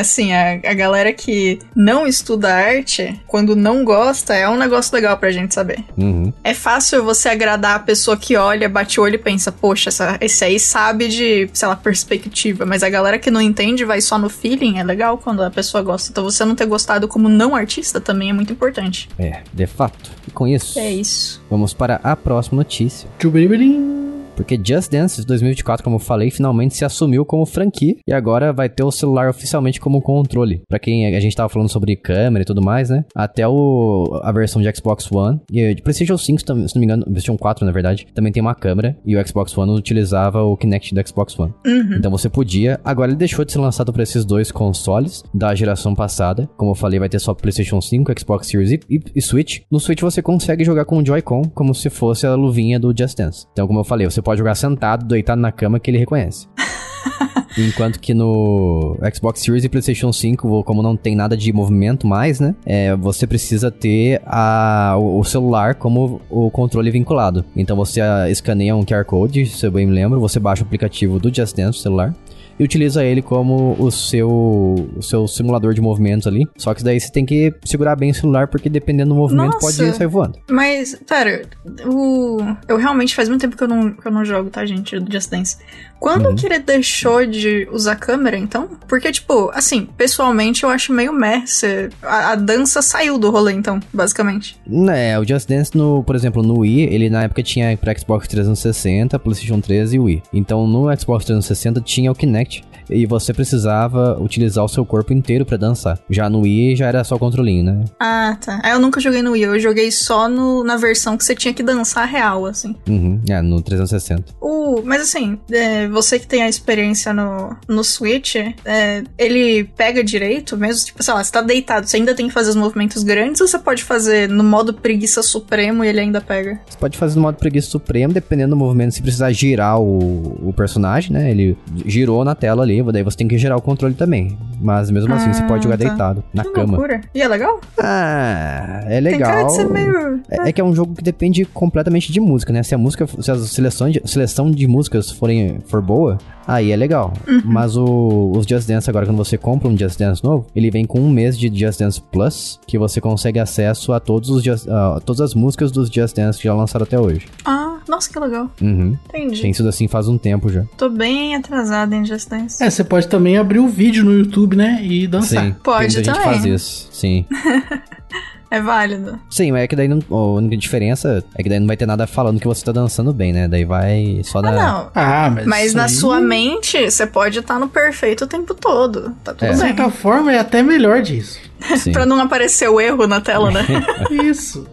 Assim, a, a galera que não estuda arte, quando não gosta, é um negócio legal pra gente saber. Uhum. É fácil você agradar a pessoa que olha, bate o olho e pensa, poxa, essa, esse aí sabe de, sei lá, perspectiva. Mas a galera que não entende vai só no feeling, é legal quando a pessoa gosta. Então você não ter gostado como não artista também é muito importante. É, de fato. E com isso, É isso. vamos para a próxima notícia. Tchubiribirim. Porque Just Dance 2024, como eu falei, finalmente se assumiu como franquia e agora vai ter o celular oficialmente como controle. Pra quem a gente tava falando sobre câmera e tudo mais, né? Até o, a versão de Xbox One e de PlayStation 5, tam- se não me engano, PlayStation 4 na verdade, também tem uma câmera e o Xbox One utilizava o Kinect do Xbox One. Então você podia. Agora ele deixou de ser lançado para esses dois consoles da geração passada. Como eu falei, vai ter só PlayStation 5, Xbox Series e, e- e Switch. No Switch você consegue jogar com o Joy-Con como se fosse a luvinha do Just Dance. Então, como eu falei, você pode jogar sentado, deitado na cama que ele reconhece. Enquanto que no Xbox Series e PlayStation 5, como não tem nada de movimento mais, né? É, você precisa ter a, o, celular como o controle vinculado. Então você ah, escaneia um QR Code, se eu bem me lembro, você baixa o aplicativo do Just Dance no celular e utiliza ele como o seu, o seu simulador de movimentos ali. Só que daí você tem que segurar bem o celular, porque dependendo do movimento Nossa. pode sair voando. Mas, pera, o... eu realmente faz muito tempo que eu não, que eu não jogo, tá, gente, do Just Dance. Quando Uhum. que ele deixou de usar câmera, então? Porque, tipo, assim, pessoalmente eu acho meio meh. se- A, a dança saiu do rolê, então, basicamente. É, o Just Dance, no, por exemplo, no Wii, ele na época tinha pra Xbox 360, PlayStation 3 e Wii. Então no Xbox 360 tinha o Kinect e você precisava utilizar o seu corpo inteiro pra dançar. Já no Wii já era só o controlinho, né? Ah, tá. Ah, eu nunca joguei no Wii, eu joguei só no, na versão que você tinha que dançar real, assim. Uhum, é, no 360. O, mas assim, é, você que tem a experiência no, no Switch, é, ele pega direito, mesmo, tipo, sei lá, você tá deitado, você ainda tem que fazer os movimentos grandes, ou você pode fazer no modo preguiça supremo e ele ainda pega? Você pode fazer no modo preguiça supremo, dependendo do movimento, se precisar girar o, o personagem, né? Ele girou na tela ali, daí você tem que girar o controle também. Mas mesmo assim, você Ah, pode jogar tá. deitado, na que cama. loucura. E é legal? Ah, é legal. meio... É, é que é um jogo que depende completamente de música, né? Se a música, se a seleção de, seleção de músicas forem, for boa, aí é legal. Uhum. Mas o, os Just Dance agora, quando você compra um Just Dance novo, ele vem com um mês de Just Dance Plus, que você consegue acesso a todos os Just- a todas as músicas dos Just Dance que já lançaram até hoje. Ah, nossa, que legal. Uhum. Entendi. Tem sido assim faz um tempo já. Tô bem atrasada em Just Dance. É, você pode também abrir o vídeo no YouTube, né? E dançar. Sim, Pode tem muita gente também. faz isso. Sim. É válido. Sim, mas é que daí não, a única diferença é que daí não vai ter nada falando que você tá dançando bem, né? Daí vai só Ah, dar. não. Ah, mas. Mas na aí, sua mente, você pode estar no perfeito o tempo todo. Tá tudo É. De bem. certa forma, é até melhor disso. Pra não aparecer o erro na tela, né? Isso.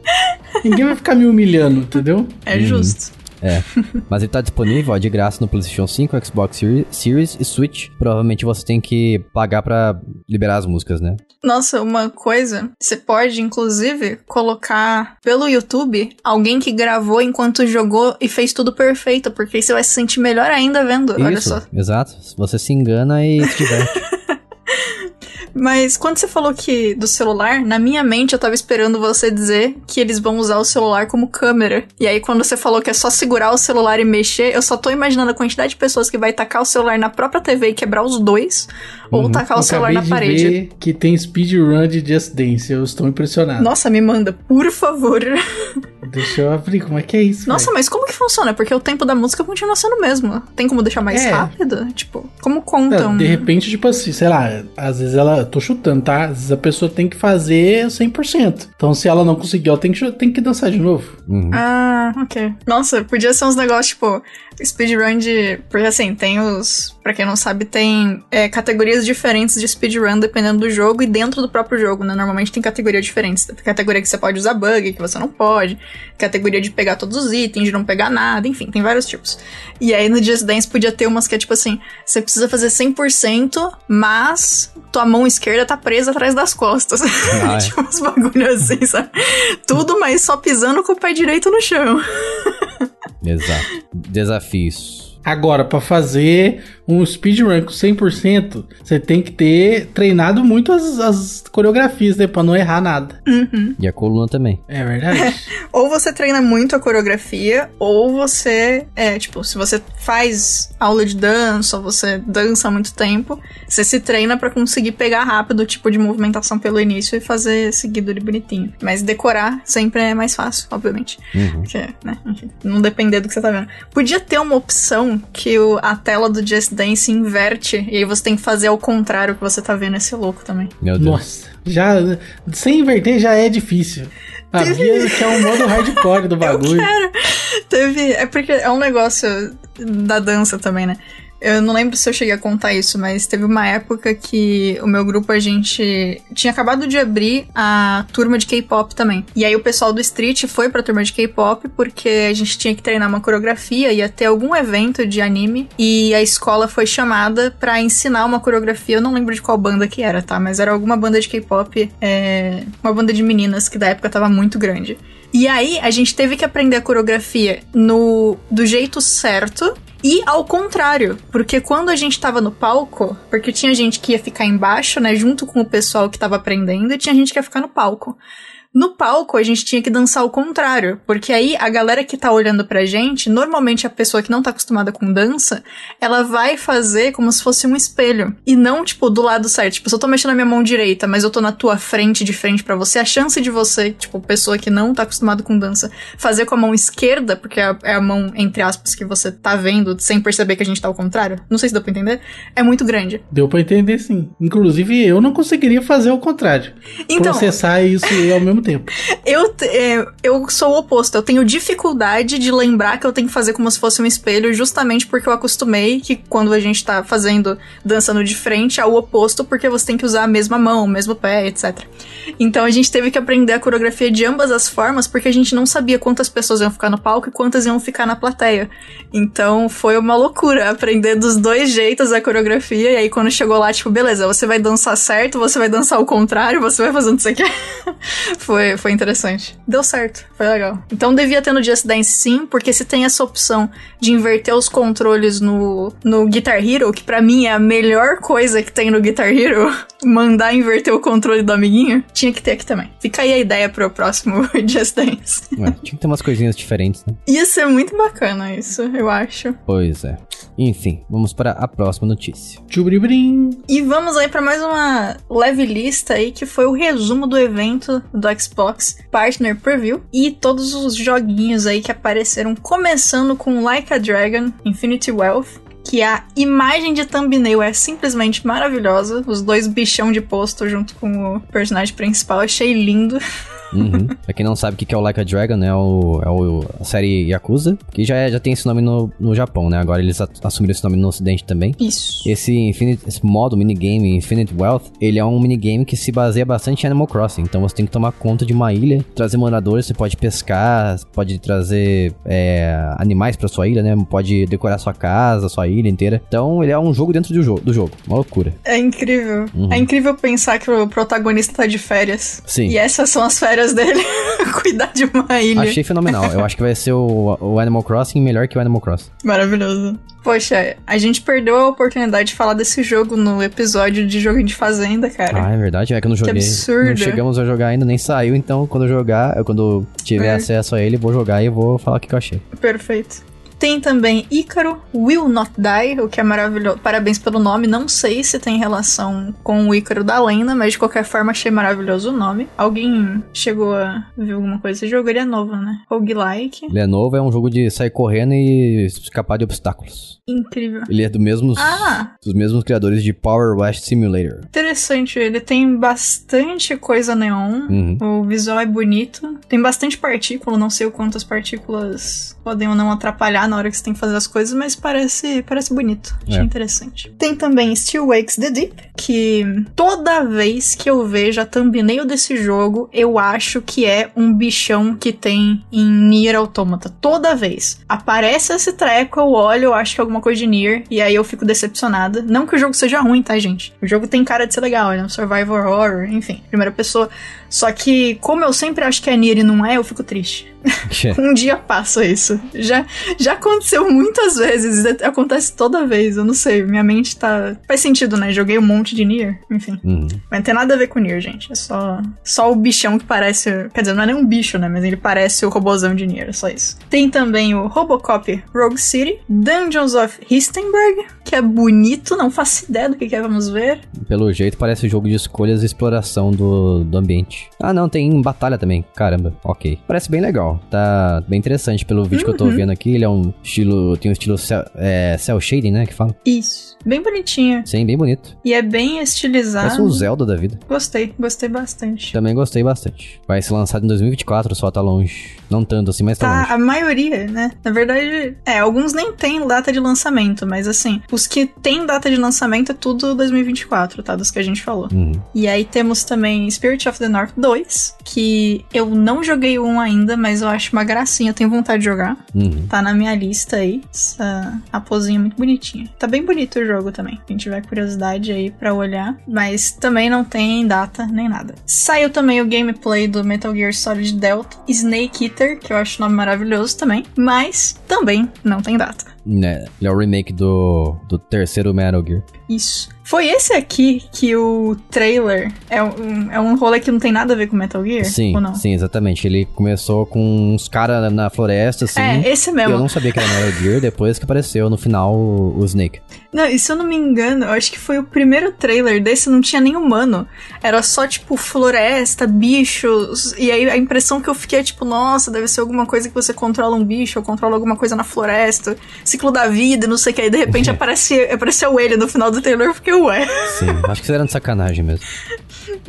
Ninguém vai ficar me humilhando, entendeu? É justo. É. Mas ele tá disponível, ó, de graça no PlayStation 5, Xbox Seri- Series e Switch. Provavelmente você tem que pagar pra liberar as músicas, né? Nossa, uma coisa, você pode inclusive colocar pelo YouTube alguém que gravou enquanto jogou e fez tudo perfeito, porque aí você vai se sentir melhor ainda vendo. Olha Isso, só. exato. Você se engana e se diverte. Mas quando você falou que do celular, na minha mente eu tava esperando você dizer que eles vão usar o celular como câmera. E aí quando você falou que é só segurar o celular e mexer, eu só tô imaginando a quantidade de pessoas que vai tacar o celular na própria TV e quebrar os dois, ou Uhum. tacar o Eu celular na de parede. ver que tem speedrun de Just Dance. Eu estou impressionado. Nossa, me manda, por favor. Deixa eu abrir. Como é que é isso? Nossa, mas como que funciona? Porque o tempo da música continua sendo o mesmo. Tem como deixar mais É. rápido? Tipo, como contam? Não, De repente, tipo assim, sei lá, às vezes ela. Tô chutando, tá? Às vezes a pessoa tem que fazer 100%. Então, se ela não conseguir, ela tem que, tem que dançar de novo. Uhum. Ah, ok. Nossa, podia ser uns negócios tipo speedrun de. Porque assim, tem os. Pra quem não sabe, tem é, categorias diferentes de speedrun dependendo do jogo e dentro do próprio jogo, né? Normalmente tem categorias diferentes. Tem categoria que você pode usar bug, que você não pode. Categoria de pegar todos os itens, de não pegar nada, enfim, tem vários tipos. E aí no Just Dance podia ter umas que é tipo assim: você precisa fazer 100%, mas tua mão esquerda tá presa atrás das costas. Ah, é. tipo uns bagulhos assim, sabe? Tudo, mas só pisando com o pé direito no chão. Exato. Desafios. Agora, pra fazer um speedrun com 100%, você tem que ter treinado muito as, as coreografias, né? Pra não errar nada. E a coluna também. É verdade? Ou você treina muito a coreografia, ou você, é, tipo, se você faz aula de dança, ou você dança há muito tempo, você se treina pra conseguir pegar rápido o tipo de movimentação pelo início e fazer seguido ali bonitinho. Mas decorar sempre é mais fácil, obviamente. Uhum. Porque, né, enfim, não depender do que você tá vendo. Podia ter uma opção que o- a tela do Just Dance inverte, e aí você tem que fazer ao contrário que você tá vendo esse louco também. Meu Deus. Nossa, já. Sem inverter já é difícil. Havia que é um modo hardcore do bagulho. Teve. É porque é um negócio da dança também, né? Eu não lembro se eu cheguei a contar isso, mas teve uma época que o meu grupo a gente tinha acabado de abrir a turma de K-pop também. E aí o pessoal do Street foi pra turma de K-pop porque a gente tinha que treinar uma coreografia, ia ter algum evento de anime e a escola foi chamada pra ensinar uma coreografia. Eu não lembro de qual banda que era, tá? Mas era alguma banda de K-pop, é, uma banda de meninas que da época tava muito grande. E aí a gente teve que aprender a coreografia no do jeito certo e ao contrário, porque quando a gente tava no palco, porque tinha gente que ia ficar embaixo, né, junto com o pessoal que tava aprendendo, e tinha gente que ia ficar no palco. No palco, a gente tinha que dançar ao contrário, porque aí a galera que tá olhando pra gente, normalmente a pessoa que não tá acostumada com dança, ela vai fazer como se fosse um espelho. E não, tipo, do lado certo. Tipo, se eu tô mexendo a minha mão direita, mas eu tô na tua frente, de frente pra você, a chance de você, tipo, pessoa que não tá acostumada com dança, fazer com a mão esquerda, porque é a, é a mão, entre aspas, que você tá vendo, sem perceber que a gente tá ao contrário, não sei se deu pra entender, é muito grande. Deu pra entender sim. Inclusive, eu não conseguiria fazer o contrário. Então, Processar isso ao mesmo tempo. Eu, é, eu sou o oposto. Eu tenho dificuldade de lembrar que eu tenho que fazer como se fosse um espelho, justamente porque eu acostumei que quando a gente tá fazendo, dançando de frente, é o oposto, porque você tem que usar a mesma mão, o mesmo pé, etc. Então a gente teve que aprender a coreografia de ambas as formas, porque a gente não sabia quantas pessoas iam ficar no palco e quantas iam ficar na plateia. Então foi uma loucura aprender dos dois jeitos a coreografia, e aí quando chegou lá, tipo, beleza, você vai dançar certo, você vai dançar ao contrário, você vai fazendo isso aqui. foi, foi interessante. Deu certo, foi legal. Então devia ter no Just Dance sim, porque se tem essa opção de inverter os controles no, no Guitar Hero, que pra mim é a melhor coisa que tem no Guitar Hero, mandar inverter o controle do amiguinho, tinha que ter aqui também. Fica aí a ideia pro próximo Just Dance. Ué, tinha que ter umas coisinhas diferentes, né? Ia ser muito bacana isso, eu acho. Pois é. Enfim, vamos para a próxima notícia. Tchubri-brim. E vamos aí pra mais uma leve lista aí, que foi o resumo do evento do Xbox Partner Preview e todos os joguinhos aí que apareceram, começando com Like a Dragon, Infinity Wealth, que a imagem de thumbnail é simplesmente maravilhosa, os dois bichão de posto junto com o personagem principal, achei lindo. Uhum. pra quem não sabe o que é o Like a Dragon, né? É, o, é o, a série Yakuza, que já, é- já tem esse nome no, no Japão, né? Agora eles assumiram esse nome no ocidente também. Isso. Esse, Infinite, esse modo, minigame Infinite Wealth, ele é um minigame que se baseia bastante em Animal Crossing. Então você tem que tomar conta de uma ilha, trazer moradores, você pode pescar, pode trazer é, animais pra sua ilha, né? Pode decorar sua casa, sua ilha inteira. Então ele é um jogo dentro do, jo do jogo. Uma loucura. É incrível. Uhum. É incrível pensar que o protagonista tá de férias. Sim. E essas são as férias dele. Cuidar de uma ilha. Achei fenomenal. Eu acho que vai ser o, o Animal Crossing melhor que o Animal Crossing. Maravilhoso. Poxa, a gente perdeu a oportunidade de falar desse jogo no episódio de jogo de fazenda, cara. Ah, é verdade, é que eu não joguei. Que absurdo. Não chegamos a jogar ainda, nem saiu, então quando eu jogar, eu, quando tiver É. acesso a ele, vou jogar e vou falar o que que eu achei. Perfeito. Tem também Ícaro Will Not Die, o que é maravilhoso. Parabéns pelo nome. Não sei se tem relação com o Ícaro da lenda, mas de qualquer forma achei maravilhoso o nome. Alguém chegou a ver alguma coisa desse jogo? Ele é novo, né? Roguelike. Ele é novo, é um jogo de sair correndo e escapar de obstáculos. Incrível. Ele é do mesmos, Ah! dos mesmos criadores de Power Wash Simulator. Interessante, ele tem bastante coisa neon. Uhum. O visual é bonito. Tem bastante partícula, não sei o quanto as partículas podem ou não atrapalhar na hora que você tem que fazer as coisas, mas parece, parece bonito. Achei É. interessante. Tem também Still Wakes the Deep, que toda vez que eu vejo a thumbnail desse jogo, eu acho que é um bichão que tem em Nier Automata. Toda vez. Aparece esse treco, eu olho, eu acho que é alguma coisa de Nier, e aí eu fico decepcionada. Não que o jogo seja ruim, tá, gente? O jogo tem cara de ser legal, é um survival horror, enfim, primeira pessoa. Só que, como eu sempre acho que é Nier e não é, eu fico triste. Um dia passa isso. Já, já aconteceu muitas vezes, acontece toda vez, eu não sei, minha mente tá... Faz sentido, né? Joguei um monte de Nier, enfim. Uhum. Mas não tem nada a ver com Nier, gente. É só, só o bichão que parece... Quer dizer, não é nem um bicho, né? Mas ele parece o robozão de Nier, é só isso. Tem também o Robocop Rogue City, Dungeons of Histenberg, que é bonito, não faço ideia do que é, vamos ver. Pelo jeito, parece jogo de escolhas e exploração do, do ambiente. Ah, não, tem batalha também. Caramba, ok. Parece bem legal. Tá bem interessante pelo vídeo que eu tô Uhum. vendo aqui. Ele é um estilo. Tem um estilo cel, é, cel shading, né? Que fala. Isso. Bem bonitinho. Sim, bem bonito. E é bem estilizado. Parece um Zelda da vida. Gostei, gostei bastante. Também gostei bastante. Vai ser lançado em 2024, só tá longe. Não tanto assim, mas tá, Tá, longe. a maioria, né? Na verdade, é, alguns nem tem data de lançamento, mas assim, os que tem data de lançamento é tudo 2024, tá? Dos que a gente falou. Uhum. E aí temos também Spirit of the North 2, que eu não joguei um ainda, mas eu acho uma gracinha, eu tenho vontade de jogar. Uhum. Tá na minha lista aí. Essa raposinha muito bonitinha. Tá bem bonito o jogo também. Quem tiver curiosidade aí pra olhar. Mas também não tem data nem nada. Saiu também o gameplay do Metal Gear Solid Delta Snake Eater, que eu acho o nome maravilhoso também. Mas também não tem data. Né, Ele é o remake do, do terceiro Metal Gear. Isso. Foi esse aqui que o trailer é um, é um rolê que não tem nada a ver com Metal Gear? Sim, Ou não? sim, exatamente. Ele começou com uns caras na floresta, assim. É, esse mesmo. eu não sabia que era Metal Gear, depois que apareceu no final o, o Snake. Não, e se eu não me engano, eu acho que foi o primeiro trailer desse, não tinha nem humano. Era só, tipo, floresta, bichos. E aí a impressão que eu fiquei é, tipo, nossa, deve ser alguma coisa que você controla um bicho, ou controla alguma coisa na floresta, ciclo da vida, não sei o que. Aí de repente aparece, apareceu ele no final do trailer, eu ué. Sim, acho que isso era de sacanagem mesmo.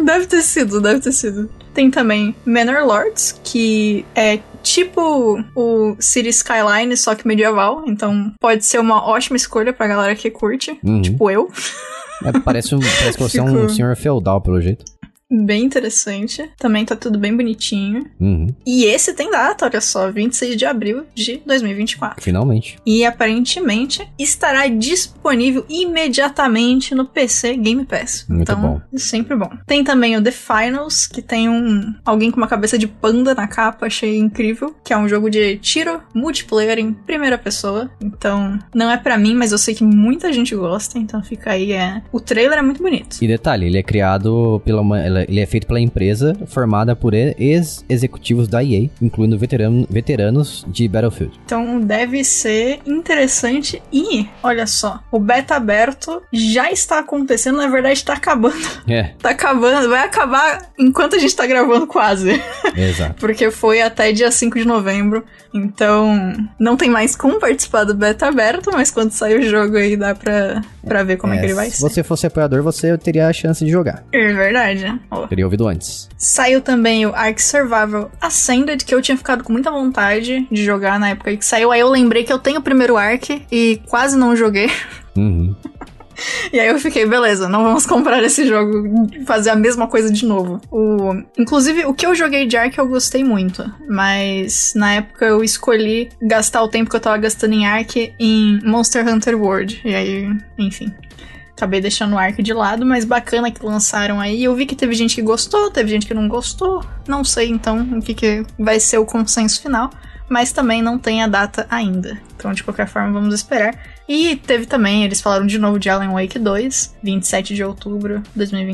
Deve ter sido, deve ter sido. Tem também Manor Lords, que é tipo o City Skyline, só que medieval. Então pode ser uma ótima escolha pra galera que curte. Uhum. Tipo eu. É, parece, um, parece que você é um senhor feudal, pelo jeito. Bem interessante. Também tá tudo bem bonitinho. Uhum, E esse tem data, olha só, 26 de abril de 2024. finalmente. E aparentemente estará disponível imediatamente no PC Game Pass. Muito então, bom. sempre bom. Tem também o The Finals, que tem um alguém com uma cabeça de panda na capa, achei incrível, que é um jogo de tiro multiplayer em primeira pessoa. Então, não é pra mim, mas eu sei que muita gente gosta, então fica aí é. O trailer é muito bonito. E detalhe, ele é criado pela uma, ele é feito pela empresa formada por ex-executivos da EA, incluindo veterano- veteranos de Battlefield. Então deve ser interessante. E, olha só, o beta aberto já está acontecendo, na verdade tá acabando. É, Tá acabando, vai acabar enquanto a gente tá gravando quase. exato. Porque foi até dia 5 de novembro. Então, não tem mais como participar do beta aberto, mas quando sair o jogo aí dá pra, pra ver como é, que ele vai se ser. você fosse apoiador, você teria a chance de jogar. É verdade, Ó. Teria ouvido antes. Saiu também o Ark Survival Ascended, que eu tinha ficado com muita vontade de jogar na época que saiu. Aí eu lembrei que eu tenho o primeiro Ark e quase não joguei. Uhum. E aí eu fiquei, beleza, não vamos comprar esse jogo e fazer a mesma coisa de novo. O... Inclusive, o que eu joguei de Ark eu gostei muito, mas na época eu escolhi gastar o tempo que eu tava gastando em Ark em Monster Hunter World. E aí, enfim. Acabei deixando o Ark de lado, mas bacana que lançaram aí. Eu vi que teve gente que gostou, teve gente que não gostou. Não sei então o que, que vai ser o consenso final, mas também não tem a data ainda. Então, de qualquer forma, vamos esperar. E teve também, eles falaram de novo de Alan Wake 2, 27 de outubro de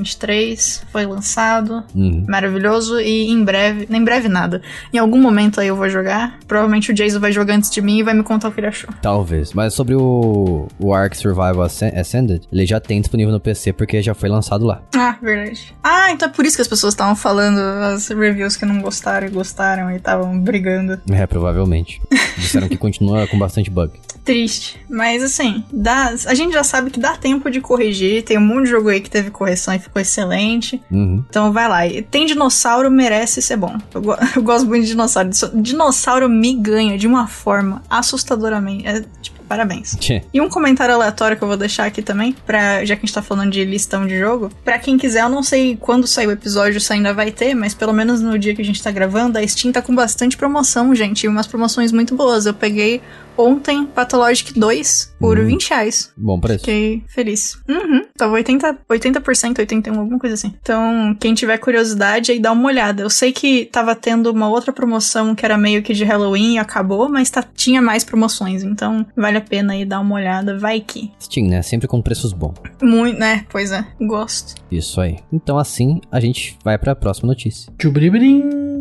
2023. Foi lançado. Uhum. Maravilhoso. E em breve, nem em breve nada. Em algum momento aí eu vou jogar. Provavelmente o Jason vai jogar antes de mim e vai me contar o que ele achou. Talvez. Mas sobre o, o Ark Survival Ascend- Ascended, ele já tem disponível no PC porque já foi lançado lá. Ah, verdade. Ah, então é por isso que as pessoas estavam falando as reviews que não gostaram e gostaram e estavam brigando. É, provavelmente. Disseram que continua com bastante bug. Triste. Mas assim, dá, a gente já sabe que dá tempo de corrigir. Tem um monte de jogo aí que teve correção e ficou excelente. Uhum. Então vai lá. E Tem dinossauro, merece ser bom. Eu, go- eu gosto muito de dinossauro. Dinossauro me ganha de uma forma assustadoramente. É, tipo, parabéns. Tchê. E um comentário aleatório que eu vou deixar aqui também, pra, já que a gente tá falando de listão de jogo. Pra quem quiser, eu não sei quando sair o episódio, se ainda vai ter, mas pelo menos no dia que a gente tá gravando, a Steam tá com bastante promoção, gente. E umas promoções muito boas. Eu peguei ontem Pathologic 2 por Hum. 20 reais. Bom preço. Fiquei feliz. Uhum. Tava 80%, 80%, 81%, alguma coisa assim. Então, quem tiver curiosidade, aí dá uma olhada. Eu sei que tava tendo uma outra promoção que era meio que de Halloween e acabou, mas tá, tinha mais promoções. Então, vale a pena aí dar uma olhada. Vai que. Steam, né? Sempre com preços bons. Muito, né? Pois é. Gosto. Isso aí. Então assim, a gente vai pra próxima notícia. Tchubribirim.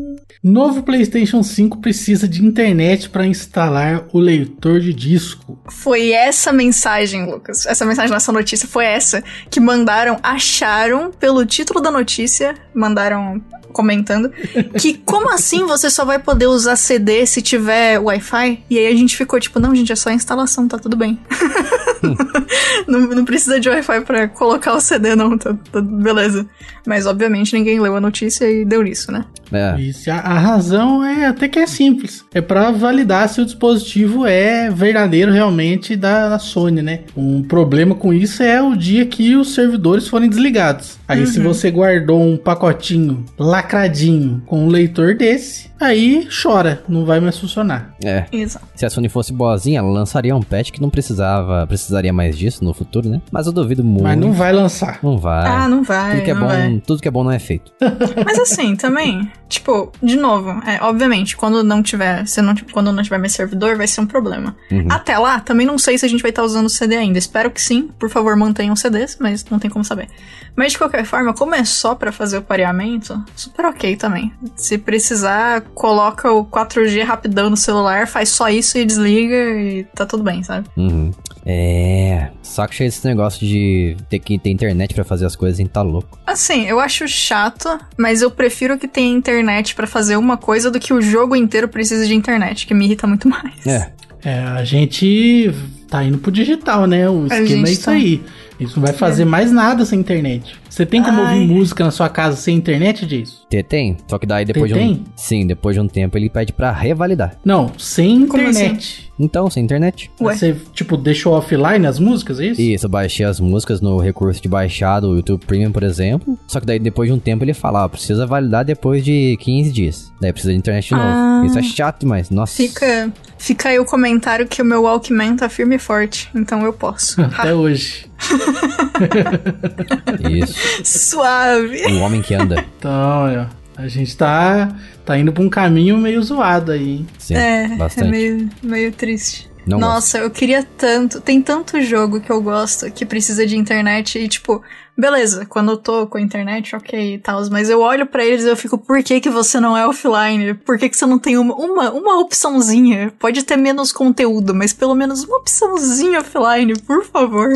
Novo PlayStation 5 precisa de internet para instalar o leitor de disco. Foi essa mensagem, Lucas. Essa mensagem nessa notícia foi essa. Que mandaram, acharam, pelo título da notícia, mandaram comentando, que como assim você só vai poder usar CD se tiver Wi-Fi? E aí a gente ficou tipo, não, gente, é só a instalação, tá tudo bem. não, não precisa de Wi-Fi pra colocar o CD, não, tá, tá beleza. Mas obviamente ninguém leu a notícia e deu nisso, né? É, Isso, a, a razão é até que é simples. É para validar se o dispositivo é verdadeiro realmente da, da Sony, né? Um problema com isso é o dia que os servidores forem desligados. Aí se você guardou um pacotinho lacradinho com um leitor desse, aí chora, não vai mais funcionar. é. Exato. Se a Sony fosse boazinha, ela lançaria um patch que não precisava, precisaria mais disso no futuro, né? Mas eu duvido muito. Mas não vai lançar. Não vai. Ah, não vai. tudo que é bom, vai. tudo que é bom não é feito. Mas assim, também, tipo, de novo, é, obviamente, quando não tiver, se não, quando não tiver mais servidor, vai ser um problema. Uhum. Até lá, também não sei se a gente vai estar usando o CD ainda. Espero que sim. Por favor, mantenham CDs, mas não tem como saber. Mas de qualquer forma, como é só pra fazer o pareamento, super ok também. Se precisar, coloca o 4G rapidão no celular, faz só isso e desliga e tá tudo bem, sabe? Uhum. É. Saco cheio desse negócio de ter que ter internet pra fazer as coisas, hein? Tá louco. Assim, eu acho chato, mas eu prefiro que tenha internet pra fazer uma coisa do que o jogo inteiro precise de internet, que me irrita muito mais. É. É, a gente tá indo pro digital, né? O esquema é isso tá. aí. Isso não vai fazer mais nada sem internet. Você tem como Ai. ouvir música na sua casa sem internet, disso? Tem. Só que daí depois Ter de um. tem? Sim, depois de um tempo ele pede pra revalidar. Não, sem Como assim? internet. Então, sem internet. Ué. Você, tipo, deixou offline as músicas, é isso? Isso, eu baixei as músicas no recurso de baixar do YouTube Premium, por exemplo. Só que daí depois de um tempo ele fala, ó, precisa validar depois de 15 dias. Daí precisa de internet de novo. Ah. Isso é chato demais. Nossa. Fica, fica aí o comentário que o meu Walkman tá firme e forte, então eu posso. Até hoje. Isso. Suave. O homem que anda. Então, ó, a gente tá, tá indo pra um caminho meio zoado aí, hein? Sim, É, bastante. é meio, meio triste. Não Nossa, eu queria tanto. Tem tanto jogo que eu gosto que precisa de internet e, tipo, beleza, quando eu tô com a internet, ok e tal, mas eu olho pra eles e eu fico, por que que você não é offline? Por que que você não tem uma, uma, uma opçãozinha? Pode ter menos conteúdo, mas pelo menos uma opçãozinha offline, por favor.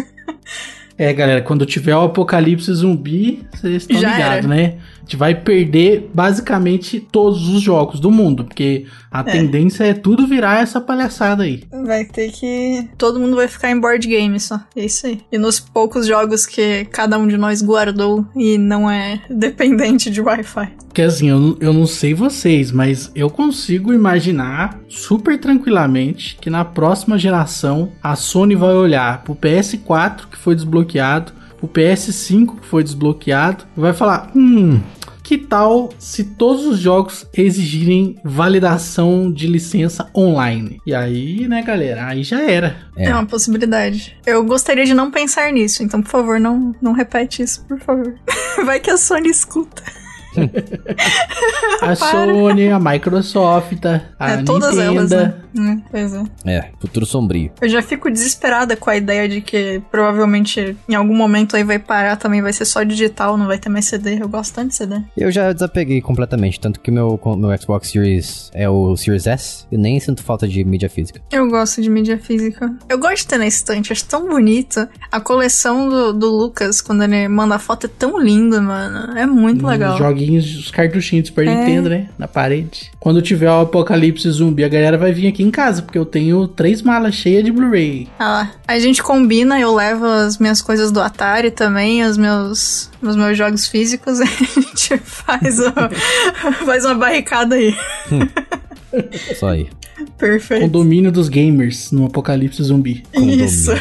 É, galera, quando tiver o apocalipse zumbi, vocês estão ligados, né? A gente vai perder basicamente todos os jogos do mundo, porque a tendência é tudo virar essa palhaçada aí. Vai ter que. Todo mundo vai ficar em board game só. É isso aí. E nos poucos jogos que cada um de nós guardou e não é dependente de Wi-Fi. Porque assim, eu, eu não sei vocês, mas eu consigo imaginar super tranquilamente que na próxima geração a Sony vai olhar pro PS4 que foi desbloqueado, pro PS5 que foi desbloqueado, vai falar: hum. Que tal se todos os jogos exigirem validação de licença online? E aí, né, galera? Aí já era. É. É. uma possibilidade. Eu gostaria de não pensar nisso, então por favor, não, não repete isso, por favor. Vai que a Sony escuta. A Sony, a Microsoft, a é, Nintendo. todas elas, né? Hum, pois é. É, futuro sombrio. Eu já fico desesperada com a ideia de que provavelmente em algum momento aí vai parar também, vai ser só digital, não vai ter mais CD. Eu gosto tanto de CD. Eu já desapeguei completamente, tanto que meu, meu Xbox Series é o Series S e nem sinto falta de mídia física. Eu gosto de mídia física. Eu gosto de ter na estante, acho tão bonito. A coleção do, do Lucas, quando ele manda foto, é tão linda, mano. É muito legal. Os joguinhos, os cartuchinhos do Super é. Nintendo, né? Na parede. Quando tiver o apocalipse zumbi, a galera vai vir aqui em casa, porque eu tenho três malas cheias de Blu-ray. Ah, a gente combina, eu levo as minhas coisas do Atari também, os meus, os meus jogos físicos, a gente faz, o, faz uma barricada aí. Só aí. Perfeito. Condomínio dos gamers no apocalipse zumbi. Condomínio. Isso.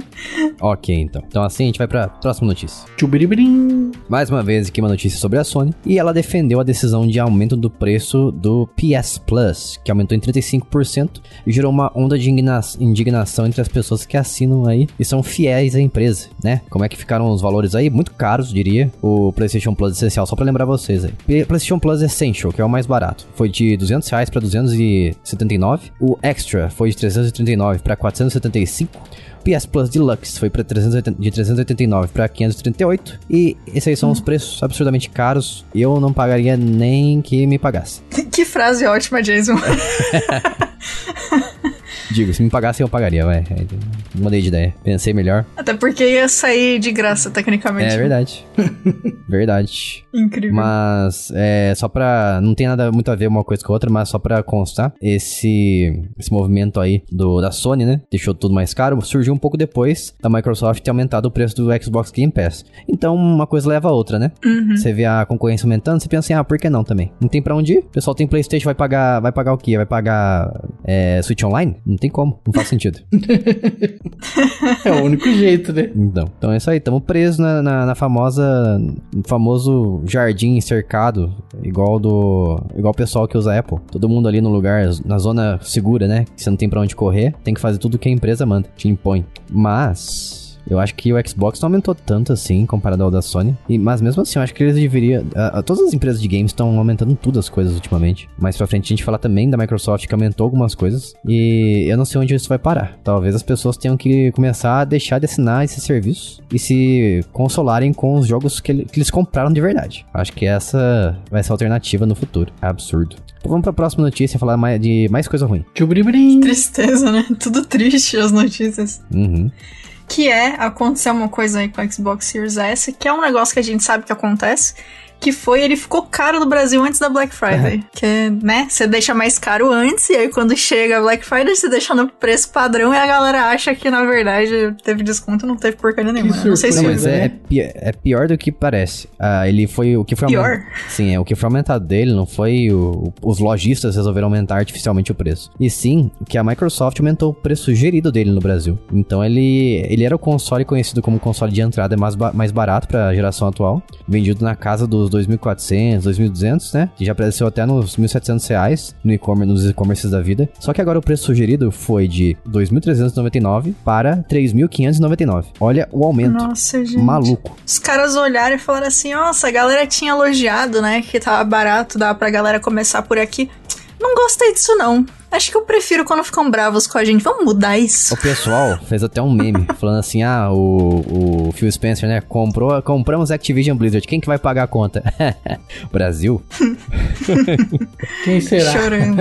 ok, então. Então assim a gente vai pra próxima notícia. Tchubiribirim. Mais uma vez aqui uma notícia sobre a Sony. E ela defendeu a decisão de aumento do preço do PS Plus, que aumentou em 35% e gerou uma onda de indigna indignação entre as pessoas que assinam aí e são fiéis à empresa, né? Como é que ficaram os valores aí? Muito caros, diria. O PlayStation Plus Essencial, só pra lembrar vocês aí. PlayStation Plus Essential, que é o mais barato, foi de 200 reais pra 279. O Extra foi de 339 pra 475. PS Plus Deluxe foi pra 380, de 389 para 538. E esses aí são hum. os preços absurdamente caros. Eu não pagaria nem que me pagasse. que frase ótima, Jason. Digo, se me pagasse, eu pagaria, vai. Mudei de ideia. Pensei melhor. Até porque ia sair de graça, tecnicamente. É verdade. verdade. Incrível. Mas, é, só pra. Não tem nada muito a ver uma coisa com a outra, mas só pra constar, esse, esse movimento aí do, da Sony, né? Deixou tudo mais caro. Surgiu um pouco depois da Microsoft ter aumentado o preço do Xbox Game Pass. Então, uma coisa leva a outra, né? Uhum. Você vê a concorrência aumentando, você pensa assim, ah, por que não também? Não tem pra onde ir? O pessoal tem PlayStation, vai pagar, vai pagar o quê? Vai pagar é, Switch Online? Não tem como, não faz sentido. é o único jeito, né? Então, então é isso aí, estamos presos na, na, na, famosa, no famoso jardim cercado, igual do, igual o pessoal que usa Apple. Todo mundo ali no lugar, na zona segura, né? Que você não tem pra onde correr, tem que fazer tudo que a empresa manda, te impõe. Mas eu acho que o Xbox não aumentou tanto assim comparado ao da Sony. E, mas mesmo assim, eu acho que eles deveriam. Uh, todas as empresas de games estão aumentando tudo as coisas ultimamente. Mais pra frente a gente fala também da Microsoft que aumentou algumas coisas. E eu não sei onde isso vai parar. Talvez as pessoas tenham que começar a deixar de assinar esses serviços e se consolarem com os jogos que, que eles compraram de verdade. Acho que essa vai ser a alternativa no futuro. É absurdo. Então vamos pra próxima notícia falar mais, de mais coisa ruim. Tristeza, né? Tudo triste as notícias. Uhum que é acontecer uma coisa aí com o Xbox Series S, que é um negócio que a gente sabe que acontece, que foi ele ficou caro no Brasil antes da Black Friday. Uhum. Que, né, você deixa mais caro antes, e aí quando chega a Black Friday, você deixa no preço padrão e a galera acha que, na verdade, teve desconto não teve porcaria nenhuma. Né? Não sei se não, mas é, é, é, pior do que parece. Ah, ele foi o que foi Pior? Sim, é o que foi aumentado dele, não foi o, os lojistas resolveram aumentar artificialmente o preço. E sim, que a Microsoft aumentou o preço gerido dele no Brasil. Então ele, ele era o console conhecido como console de entrada mais, ba mais barato para a geração atual, vendido na casa dos 2.400, 2.200, né? Que já apareceu até nos 1.700 reais no e-commerce, nos e-commerces da vida. Só que agora o preço sugerido foi de 2.399 para 3.599. Olha o aumento. Nossa, gente. Maluco. Os caras olharam e falaram assim: nossa, a galera tinha elogiado, né? Que tava barato, dá pra galera começar por aqui. Não gostei disso, não. Acho que eu prefiro quando ficam bravos com a gente. Vamos mudar isso. O pessoal fez até um meme falando assim: ah, o, o Phil Spencer, né? Comprou, compramos Activision Blizzard. Quem que vai pagar a conta? Brasil? Quem será? Chorando.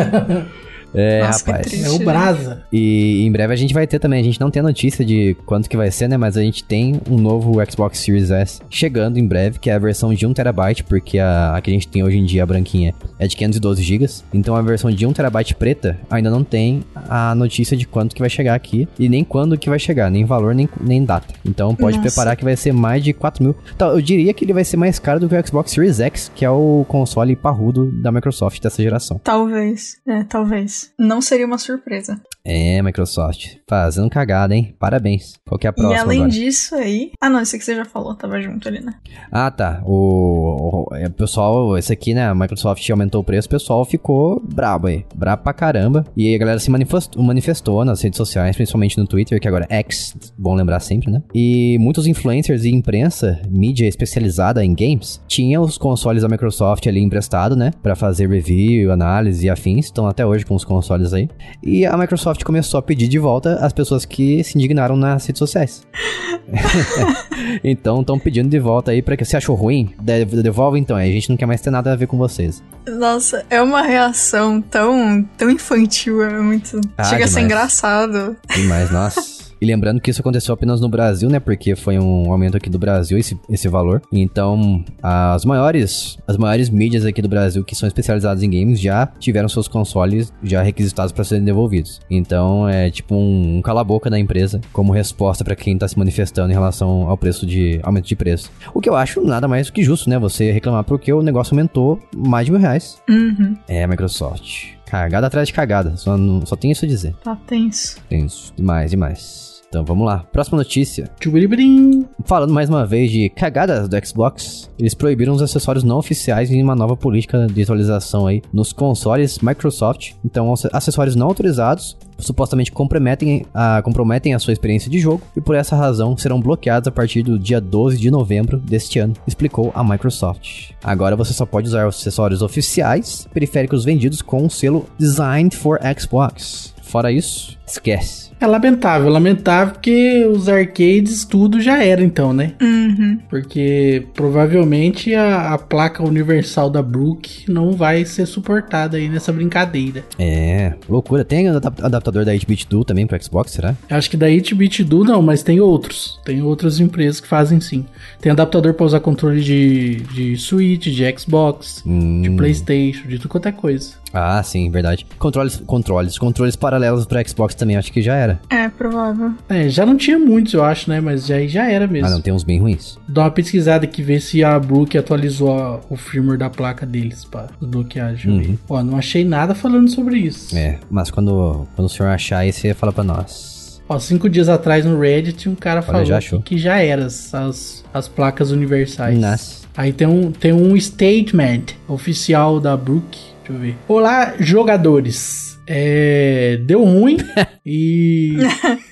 É, Nossa, rapaz. é o Brasa. E em breve a gente vai ter também. A gente não tem notícia de quanto que vai ser, né? Mas a gente tem um novo Xbox Series S chegando em breve, que é a versão de 1TB, porque a, a que a gente tem hoje em dia, a branquinha, é de 512 GB. Então a versão de 1TB preta ainda não tem a notícia de quanto que vai chegar aqui e nem quando que vai chegar, nem valor, nem, nem data. Então pode Nossa. preparar que vai ser mais de 4 mil. Então, eu diria que ele vai ser mais caro do que o Xbox Series X, que é o console parrudo da Microsoft dessa geração. Talvez, é, talvez. Não seria uma surpresa. É, Microsoft. Fazendo cagada, hein? Parabéns. Qual que é a próxima e além agora? disso aí. Ah, não, esse aqui você já falou, tava junto ali, né? Ah, tá. O, o, é, o pessoal, esse aqui, né? A Microsoft aumentou o preço, o pessoal ficou brabo aí. Brabo pra caramba. E a galera se manifestou, manifestou nas redes sociais, principalmente no Twitter, que agora é X, bom lembrar sempre, né? E muitos influencers e imprensa, mídia especializada em games, tinham os consoles da Microsoft ali emprestado, né? Pra fazer review, análise e afins. Estão até hoje com os consoles aí. E a Microsoft começou a pedir de volta as pessoas que se indignaram nas redes sociais. então estão pedindo de volta aí para que você achou ruim, de- devolve então. A gente não quer mais ter nada a ver com vocês. Nossa, é uma reação tão, tão infantil, é muito. Ah, chega a ser demais. engraçado. Demais, nossa. E lembrando que isso aconteceu apenas no Brasil, né? Porque foi um aumento aqui do Brasil esse, esse valor. Então, as maiores, as maiores mídias aqui do Brasil que são especializadas em games já tiveram seus consoles já requisitados para serem devolvidos. Então, é tipo um, um cala-boca da empresa como resposta para quem tá se manifestando em relação ao preço de aumento de preço. O que eu acho nada mais do que justo, né? Você reclamar porque o negócio aumentou mais de mil reais. Uhum, É, Microsoft. Cagada atrás de cagada. Só, não- só tem isso a dizer. tá tenso. Tenso. Demais, demais. Então vamos lá. Próxima notícia. Tchubiribrim. Falando mais uma vez de cagadas do Xbox, eles proibiram os acessórios não oficiais em uma nova política de atualização aí nos consoles Microsoft. Então, ac- acessórios não autorizados supostamente comprometem a, comprometem a sua experiência de jogo e por essa razão serão bloqueados a partir do dia 12 de novembro deste ano, explicou a Microsoft. Agora você só pode usar os acessórios oficiais, periféricos vendidos com o selo Designed for Xbox. Fora isso, esquece. É lamentável, lamentável porque os arcades tudo já era então, né? Uhum. Porque provavelmente a, a placa universal da Brook não vai ser suportada aí nessa brincadeira. É, loucura. Tem adap- adaptador da 8-bit Duo também pro Xbox, será? Acho que da 8-bit do não, mas tem outros. Tem outras empresas que fazem sim. Tem adaptador para usar controle de, de Switch, de Xbox, Hum. de PlayStation, de tudo quanto é coisa. Ah, sim, verdade. Controles, controles, controles paralelos pro Xbox também, acho que já era. É, provável. É, já não tinha muitos, eu acho, né? Mas já, já era mesmo. Ah, não, tem uns bem ruins. Dá uma pesquisada aqui, ver se a Brook atualizou a- o firmware da placa deles pra desbloquear. Uhum. Ó, não achei nada falando sobre isso. É, mas quando, quando o senhor achar aí, você fala pra nós. Ó, cinco dias atrás no Reddit, um cara falou já que- achou. que já era as, as, as placas universais. Nossa. Aí tem um, tem um statement oficial da Brook. Deixa eu ver. Olá, jogadores. É, deu ruim e.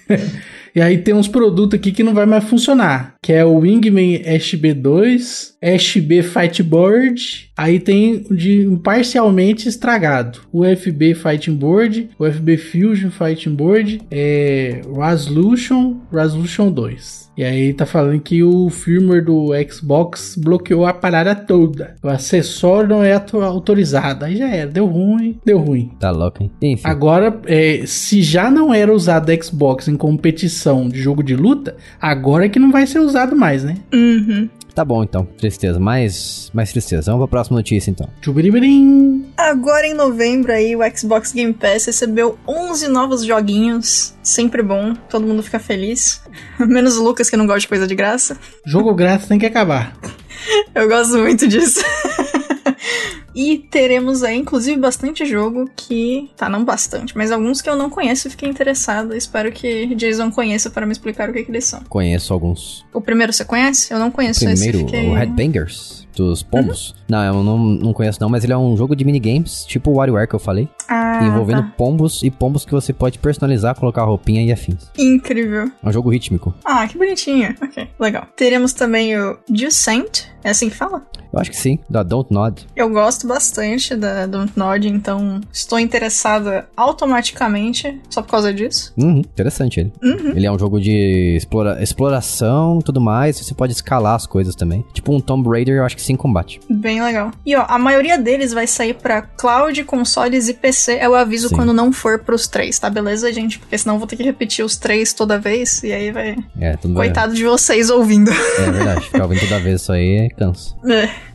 e aí tem uns produtos aqui que não vai mais funcionar. Que é o Wingman SB2, SB Fightboard. Aí tem de parcialmente estragado. O FB Fighting Board, o FB Fusion Fighting Board, é, Resolution, Resolution 2. E aí tá falando que o firmware do Xbox bloqueou a parada toda. O acessório não é autorizado. Aí já era, deu ruim, deu ruim. Tá louco, hein? Enfim. Agora, é, se já não era usado Xbox em competição de jogo de luta, agora é que não vai ser usado mais, né? Uhum. Tá bom, então. Tristeza. Mais, mais tristeza. Vamos pra próxima notícia, então. Tchubiribirim. Agora em novembro aí o Xbox Game Pass recebeu 11 novos joguinhos. Sempre bom, todo mundo fica feliz. Menos o Lucas que não gosta de coisa de graça. Jogo grátis tem que acabar. Eu gosto muito disso. E teremos aí, inclusive, bastante jogo que. Tá, não bastante, mas alguns que eu não conheço e fiquei interessado. Espero que Jason conheça para me explicar o que, que eles são. Conheço alguns. O primeiro você conhece? Eu não conheço Primeiro, esse. Fiquei... o Headbangers. Dos pombos. Não, eu não, não conheço não, mas ele é um jogo de minigames, tipo o WarioWare que eu falei. Ah, envolvendo tá. pombos e pombos que você pode personalizar, colocar roupinha e afins. Incrível. É um jogo rítmico. Ah, que bonitinho. Ok, legal. Teremos também o Descent. É assim que fala? Eu acho que sim, da Don't Nod. Eu gosto bastante da Don't Nod, então estou interessada automaticamente só por causa disso. Uhum, interessante ele. Uhum. Ele é um jogo de explora- exploração tudo mais. Você pode escalar as coisas também. Tipo um Tomb Raider, eu acho que sim, combate. Bem legal. E ó, a maioria deles vai sair pra cloud, consoles e PC. Eu aviso Sim. quando não for pros três, tá? Beleza, gente? Porque senão eu vou ter que repetir os três toda vez e aí vai. É, tudo bem. Coitado de vocês ouvindo. É verdade. Ficar ouvindo toda vez isso aí cansa. É.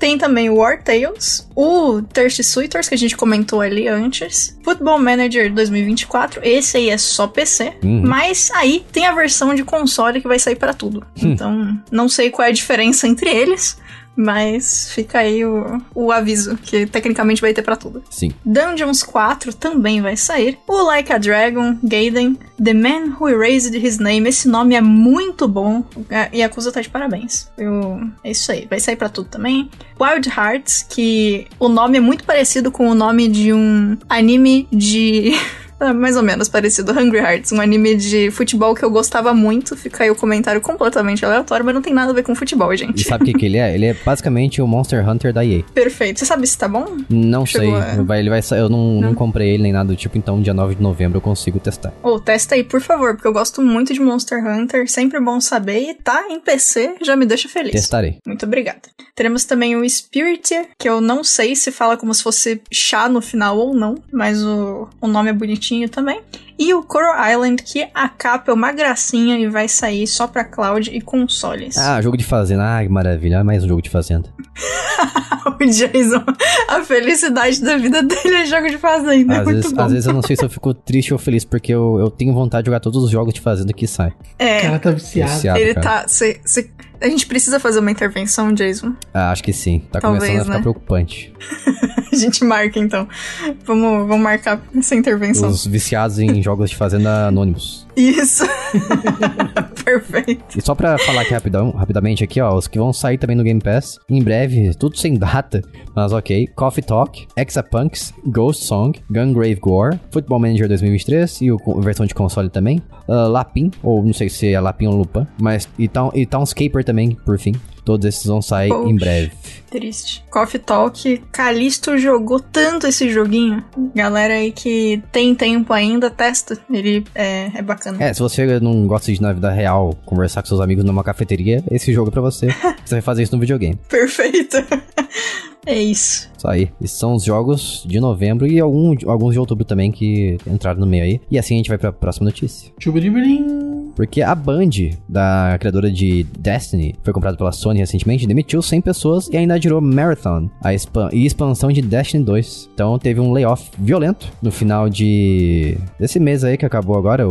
Tem também o War Tales, o Thirsty Suitors, que a gente comentou ali antes, Football Manager 2024, esse aí é só PC, Uhum. mas aí tem a versão de console que vai sair pra tudo. Hum. Então, não sei qual é a diferença entre eles, Mas fica aí o, o aviso, que tecnicamente vai ter pra tudo. Sim. Dungeons 4 também vai sair. O Like a Dragon, Gaiden, The Man Who Erased His Name. Esse nome é muito bom. É, E a Yakuza tá de parabéns. Eu, é isso aí. Vai sair pra tudo também. Wild Hearts, que o nome é muito parecido com o nome de um anime de. Ah, Mais ou menos parecido, Hungry Hearts, um anime de futebol que eu gostava muito. Fica aí o comentário completamente aleatório, mas não tem nada a ver com futebol, E gente. sabe o que, que ele é? Ele é basicamente o Monster Hunter da EA. Perfeito. Você sabe se tá bom? Não Chegou sei. a- ele vai Eu não, não Não? comprei ele nem nada do tipo, então dia 9 de novembro eu consigo testar. Ou testa aí, por favor, porque eu gosto muito de Monster Hunter, sempre bom saber. E tá em PC, já me deixa feliz. Testarei. Muito obrigada. Teremos também o Spiritia, que eu não sei se fala como se fosse chá no final ou não, mas o, o nome é bonitinho também. E o Coral Island, que a capa é uma gracinha e vai sair só pra cloud e consoles. Ah, jogo de fazenda. Ah, que maravilha. Mais um jogo de fazenda. o Jason, a felicidade da vida dele é jogo de fazenda. é Às muito vezes, bom. às vezes eu não sei se eu fico triste ou feliz, porque eu, eu tenho vontade de jogar todos os jogos de fazenda que saem. O É, cara tá viciado. Viciado, ele cara. tá. cê- cê- a gente precisa fazer uma intervenção, Jason. Ah, acho que sim. Tá Talvez, começando a ficar né? preocupante. A gente marca então. Vamos, vamos marcar essa intervenção. Os viciados em jogos de fazenda anônimos. Isso. Perfeito. E só pra falar aqui rapidão, rapidamente aqui, ó, os que vão sair também no Game Pass, em breve, tudo sem data, mas ok. Coffee Talk, Exapunks, Ghost Song, Gungrave Gore, Football Manager 2023 e o, a versão de console também, ah, Lapin, ou não sei se é Lapin ou Lupin, mas e, Town, e Townscaper também, por fim. Todos esses vão sair Poxa. em breve. Triste. Coffee Talk. Calisto jogou tanto esse joguinho. Galera aí que tem tempo ainda, testa. Ele é, é bacana. É, se você não gosta de na vida real conversar com seus amigos numa cafeteria, esse jogo é pra você. você vai fazer isso no videogame. Perfeito. é isso. Isso aí. Esses são os jogos de novembro e algum, alguns de outubro também que entraram no meio aí. E assim a gente vai pra próxima notícia. Tchubidibirim. Porque a Band, da criadora de Destiny, foi comprada pela Sony recentemente, demitiu 100 pessoas e ainda adiou Marathon a expan e expansão de Destiny 2. Então teve um layoff violento no final de desse mês aí que acabou agora,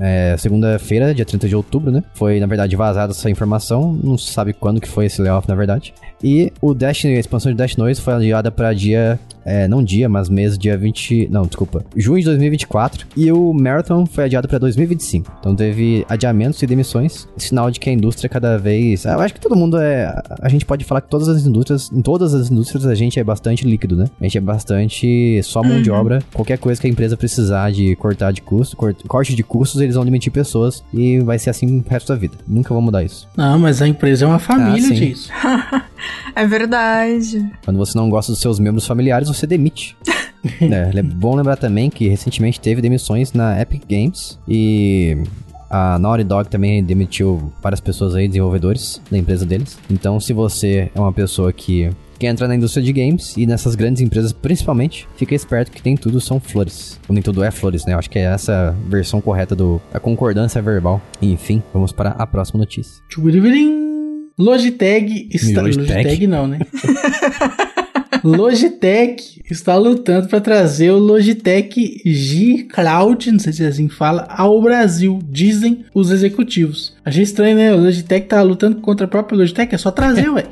é, segunda-feira, dia 30 de outubro, né? Foi, na verdade, vazada essa informação, não se sabe quando que foi esse layoff, na verdade. E o Destiny, a expansão de Destiny 2 foi adiada para dia é, não dia, mas mês, dia 20. Não, desculpa. Junho de 2024. E o Marathon foi adiado pra 2025. Então teve adiamentos e demissões. Sinal de que a indústria cada vez. Eu acho que todo mundo é. A gente pode falar que todas as indústrias. Em todas as indústrias a gente é bastante líquido, né? A gente é bastante só mão de obra. Qualquer coisa que a empresa precisar de cortar de custo, cort- corte de custos, eles vão demitir pessoas. E vai ser assim o resto da vida. Nunca vão mudar isso. Não, mas a empresa é uma família sim. disso. É verdade. Quando você não gosta dos seus membros familiares, você demite. é, é bom lembrar também que recentemente teve demissões na Epic Games e a Naughty Dog também demitiu várias pessoas aí, desenvolvedores da empresa deles. Então, se você é uma pessoa que quer entrar na indústria de games e nessas grandes empresas principalmente, fica esperto que nem tudo são flores. Ou nem tudo é flores, né? Eu acho que é essa a versão correta do a concordância verbal. Enfim, vamos para a próxima notícia. Logitech está. Logitech? Logitech não, né? Logitech está lutando para trazer o Logitech G Cloud, não sei se é assim fala, ao Brasil, dizem os executivos. Achei estranho, né? O Logitech tá lutando contra a própria Logitech, é só trazer, ué.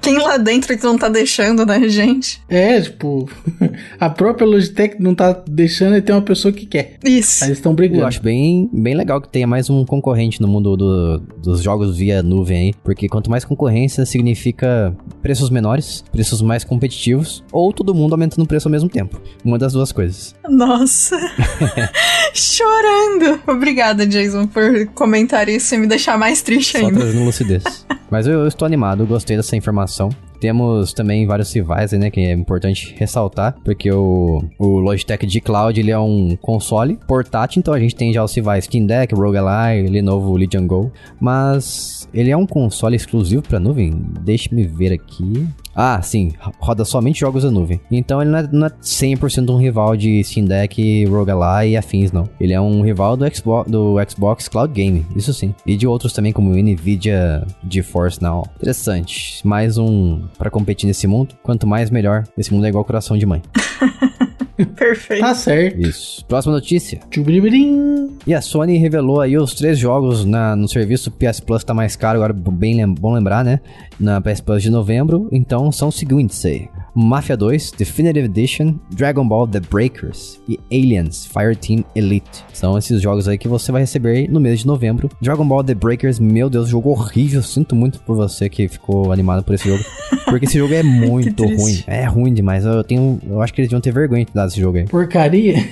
Quem lá dentro que não tá deixando, né, gente? É, tipo, a própria Logitech não tá deixando e tem uma pessoa que quer. Isso. Aí eles estão Eu brigando. acho bem, bem legal que tenha mais um concorrente no mundo do- dos jogos via nuvem aí, porque quanto mais concorrência significa preços menores, preços mais competitivos, ou todo mundo aumentando o preço ao mesmo tempo. Uma das duas coisas. Nossa. Chorando. Obrigada, Jason, por comentar isso e me deixar mais triste Só ainda. trazendo lucidez. Mas eu, eu estou animado, gostei dessa informação. Temos também vários rivais aí, né, que é importante ressaltar, porque o, o Logitech G Cloud, ele é um console portátil, então a gente tem já os rivais Steam Deck, Rogue Ally, Lenovo Legion Go, mas ele é um console exclusivo para nuvem? Deixe-me ver aqui. Ah, sim, roda somente jogos da nuvem. Então ele não é, não é 100% um rival de Steam Deck, Rogue Ally e afins, não. Ele é um rival do Xbox, do Xbox Cloud Game, isso sim. E de outros também, como Nvidia GeForce Now. Interessante. Mais um para competir nesse mundo. Quanto mais, melhor. Esse mundo é igual coração de mãe. Perfeito. Tá certo. Isso. Próxima notícia. Tchubiribirim. E a Sony revelou aí os três jogos na, no serviço PS Plus tá mais caro, agora bem lem- bom lembrar, né? Na PS Plus de novembro. Então são os seguintes aí. Mafia 2 Definitive Edition, Dragon Ball The Breakers e Aliens Fireteam Elite. São esses jogos aí que você vai receber aí no mês de novembro. Dragon Ball The Breakers, meu Deus, jogo horrível. Sinto muito por você que ficou animado por esse jogo. Porque esse jogo é muito ruim. É ruim demais. Eu tenho. Eu acho que eles deviam ter vergonha de dar esse jogo aí. Porcaria.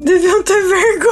Deviam ter vergonha.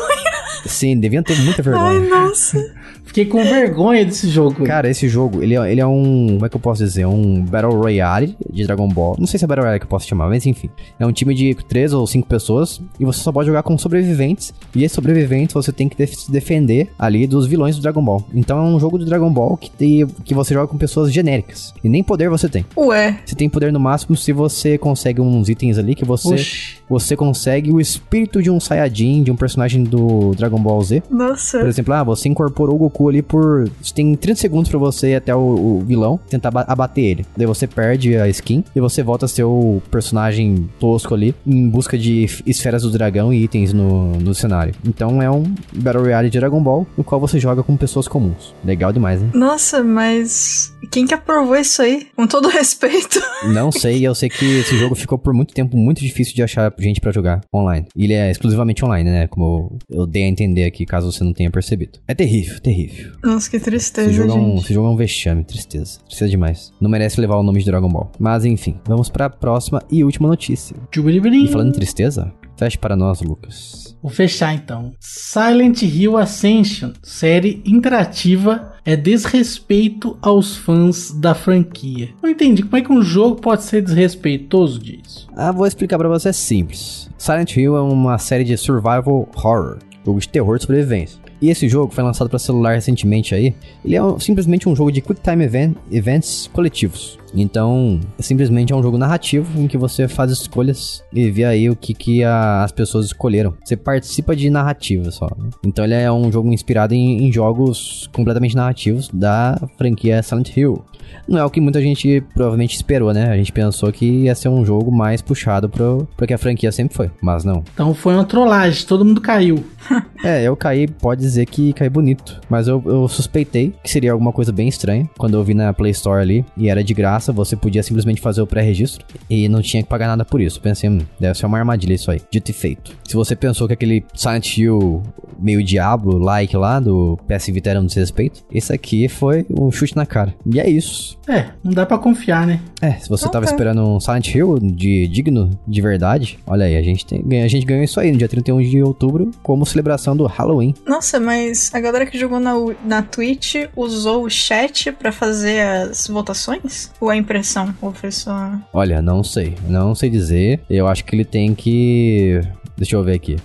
Sim, deviam ter muita vergonha. Ai, nossa. Fiquei com vergonha desse jogo. Cara, esse jogo, ele é, ele é um. Como é que eu posso dizer? Um Battle Royale de Dragon Ball. Não sei se é Battle Royale que eu posso chamar, mas enfim. É um time de três ou cinco pessoas e você só pode jogar com sobreviventes. E esses sobreviventes você tem que def- se defender ali dos vilões do Dragon Ball. Então é um jogo do Dragon Ball que, tem, que você joga com pessoas genéricas. E nem poder você tem. Ué. Você tem poder no máximo se você consegue uns itens ali que você. Oxi. Você consegue o espírito de um Saiyajin, de um personagem do Dragon Ball Z. Nossa. Por exemplo, ah, você incorporou o Goku ali por. Você tem 30 segundos pra você ir até o, o vilão tentar aba- abater ele. Daí você perde a skin e você volta a ser o personagem tosco ali em busca de esferas do dragão e itens no, no cenário. Então é um Battle Royale de Dragon Ball no qual você joga com pessoas comuns. Legal demais, né? Nossa, mas. Quem que aprovou isso aí? Com todo respeito. Não sei, eu sei que esse jogo ficou por muito tempo muito difícil de achar gente pra jogar online. Ele é exclusivamente online, né? Como eu dei a entender aqui, caso você não tenha percebido. É terrível, terrível. Nossa, que Esse tristeza, jogo, é um, esse jogo é um vexame, tristeza. Tristeza demais. Não merece levar o nome de Dragon Ball. Mas enfim, vamos pra próxima e última notícia. E falando em tristeza, feche para nós, Lucas. Vou fechar então. Silent Hill Ascension, série interativa, é desrespeito aos fãs da franquia. Não entendi como é que um jogo pode ser desrespeitoso disso. Ah, vou explicar pra você, é simples. Silent Hill é uma série de survival horror, jogo de terror de sobrevivência. E esse jogo foi lançado para celular recentemente aí. Ele é um- simplesmente um jogo de quick time event, events coletivos. Então, simplesmente é um jogo narrativo em que você faz escolhas e vê aí o que, que a- as pessoas escolheram. Você participa de narrativa só. né? Então, ele é um jogo inspirado em, em jogos completamente narrativos da franquia Silent Hill. Não é o que muita gente provavelmente esperou, né? A gente pensou que ia ser um jogo mais puxado pro, pro que a franquia sempre foi, mas não. Então foi uma trollagem, todo mundo caiu. É, eu caí, pode dizer que caí bonito. Mas eu, eu suspeitei que seria alguma coisa bem estranha. Quando eu vi na Play Store ali e era de graça, você podia simplesmente fazer o pré-registro e não tinha que pagar nada por isso. Pensei, hum, deve ser uma armadilha isso aí. Dito e feito. Se você pensou que aquele Silent Hill meio Diablo-like lá do PS Vita era um desrespeito, esse aqui foi um chute na cara. E é isso. É, não dá pra confiar, né? É, se você tava Ok. esperando um Silent Hill de digno de verdade, olha aí, a gente, tem, ganha- a gente ganhou isso aí no dia 31 de outubro como celebração do Halloween. Nossa, mas a galera que jogou na, na Twitch usou o chat pra fazer as votações? Ou a impressão? Ou foi só. Olha, não sei, não sei dizer. Eu acho que ele tem que. Deixa eu ver aqui.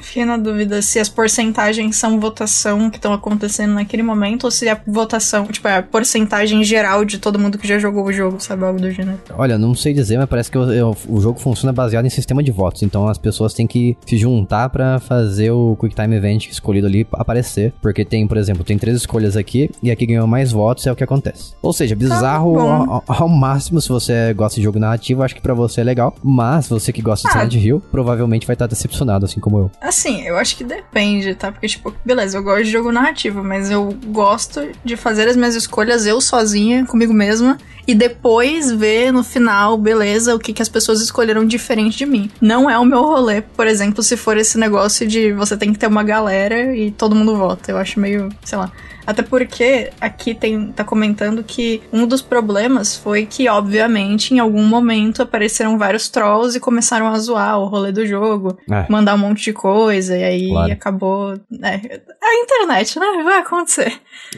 Fiquei na dúvida se as porcentagens são votação que estão acontecendo naquele momento ou se é votação, tipo, é a porcentagem geral de todo mundo que já jogou o jogo, sabe? Algo do gênero. Olha, não sei dizer, mas parece que o, o- o jogo funciona baseado em sistema de votos. Então as pessoas têm que se juntar pra fazer o Quick Time Event escolhido ali aparecer. Porque tem, por exemplo, tem três escolhas aqui e aqui ganhou mais votos, é o que acontece. Ou seja, bizarro bom. ao, ao- máximo se você gosta de jogo narrativo, acho que pra você é legal. Mas você que gosta de Ah. Silent Hill, provavelmente vai estar decepcionado, assim como eu. Assim, eu acho que depende, tá? Porque, tipo, beleza, eu gosto de jogo narrativo, mas eu gosto de fazer as minhas escolhas eu sozinha, comigo mesma, e depois ver no final, beleza, o que, que as pessoas escolheram diferente de mim. Não é o meu rolê, por exemplo, se for esse negócio de você tem que ter uma galera e todo mundo vota. Eu acho meio, sei lá. Até porque aqui tem, tá comentando que um dos problemas foi que, obviamente, em algum momento apareceram vários trolls e começaram a zoar o rolê do jogo É. mandar um monte de coisa, e aí Claro. acabou. É, a internet, né? Vai acontecer.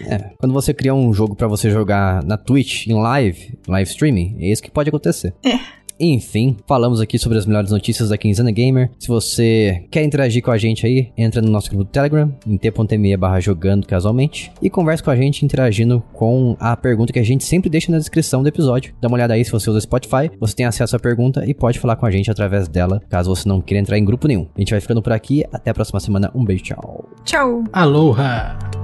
É, quando você cria um jogo pra você jogar na Twitch, em live, live streaming, é isso que pode acontecer. É. Enfim, falamos aqui sobre as melhores notícias da Quinzana Gamer. Se você quer interagir com a gente aí, entra no nosso grupo do Telegram, em t.me barra jogando casualmente, e conversa com a gente interagindo com a pergunta que a gente sempre deixa na descrição do episódio. Dá uma olhada aí se você usa Spotify, você tem acesso à pergunta e pode falar com a gente através dela, caso você não queira entrar em grupo nenhum. A gente vai ficando por aqui, até a próxima semana, um beijo, tchau. Tchau. Aloha!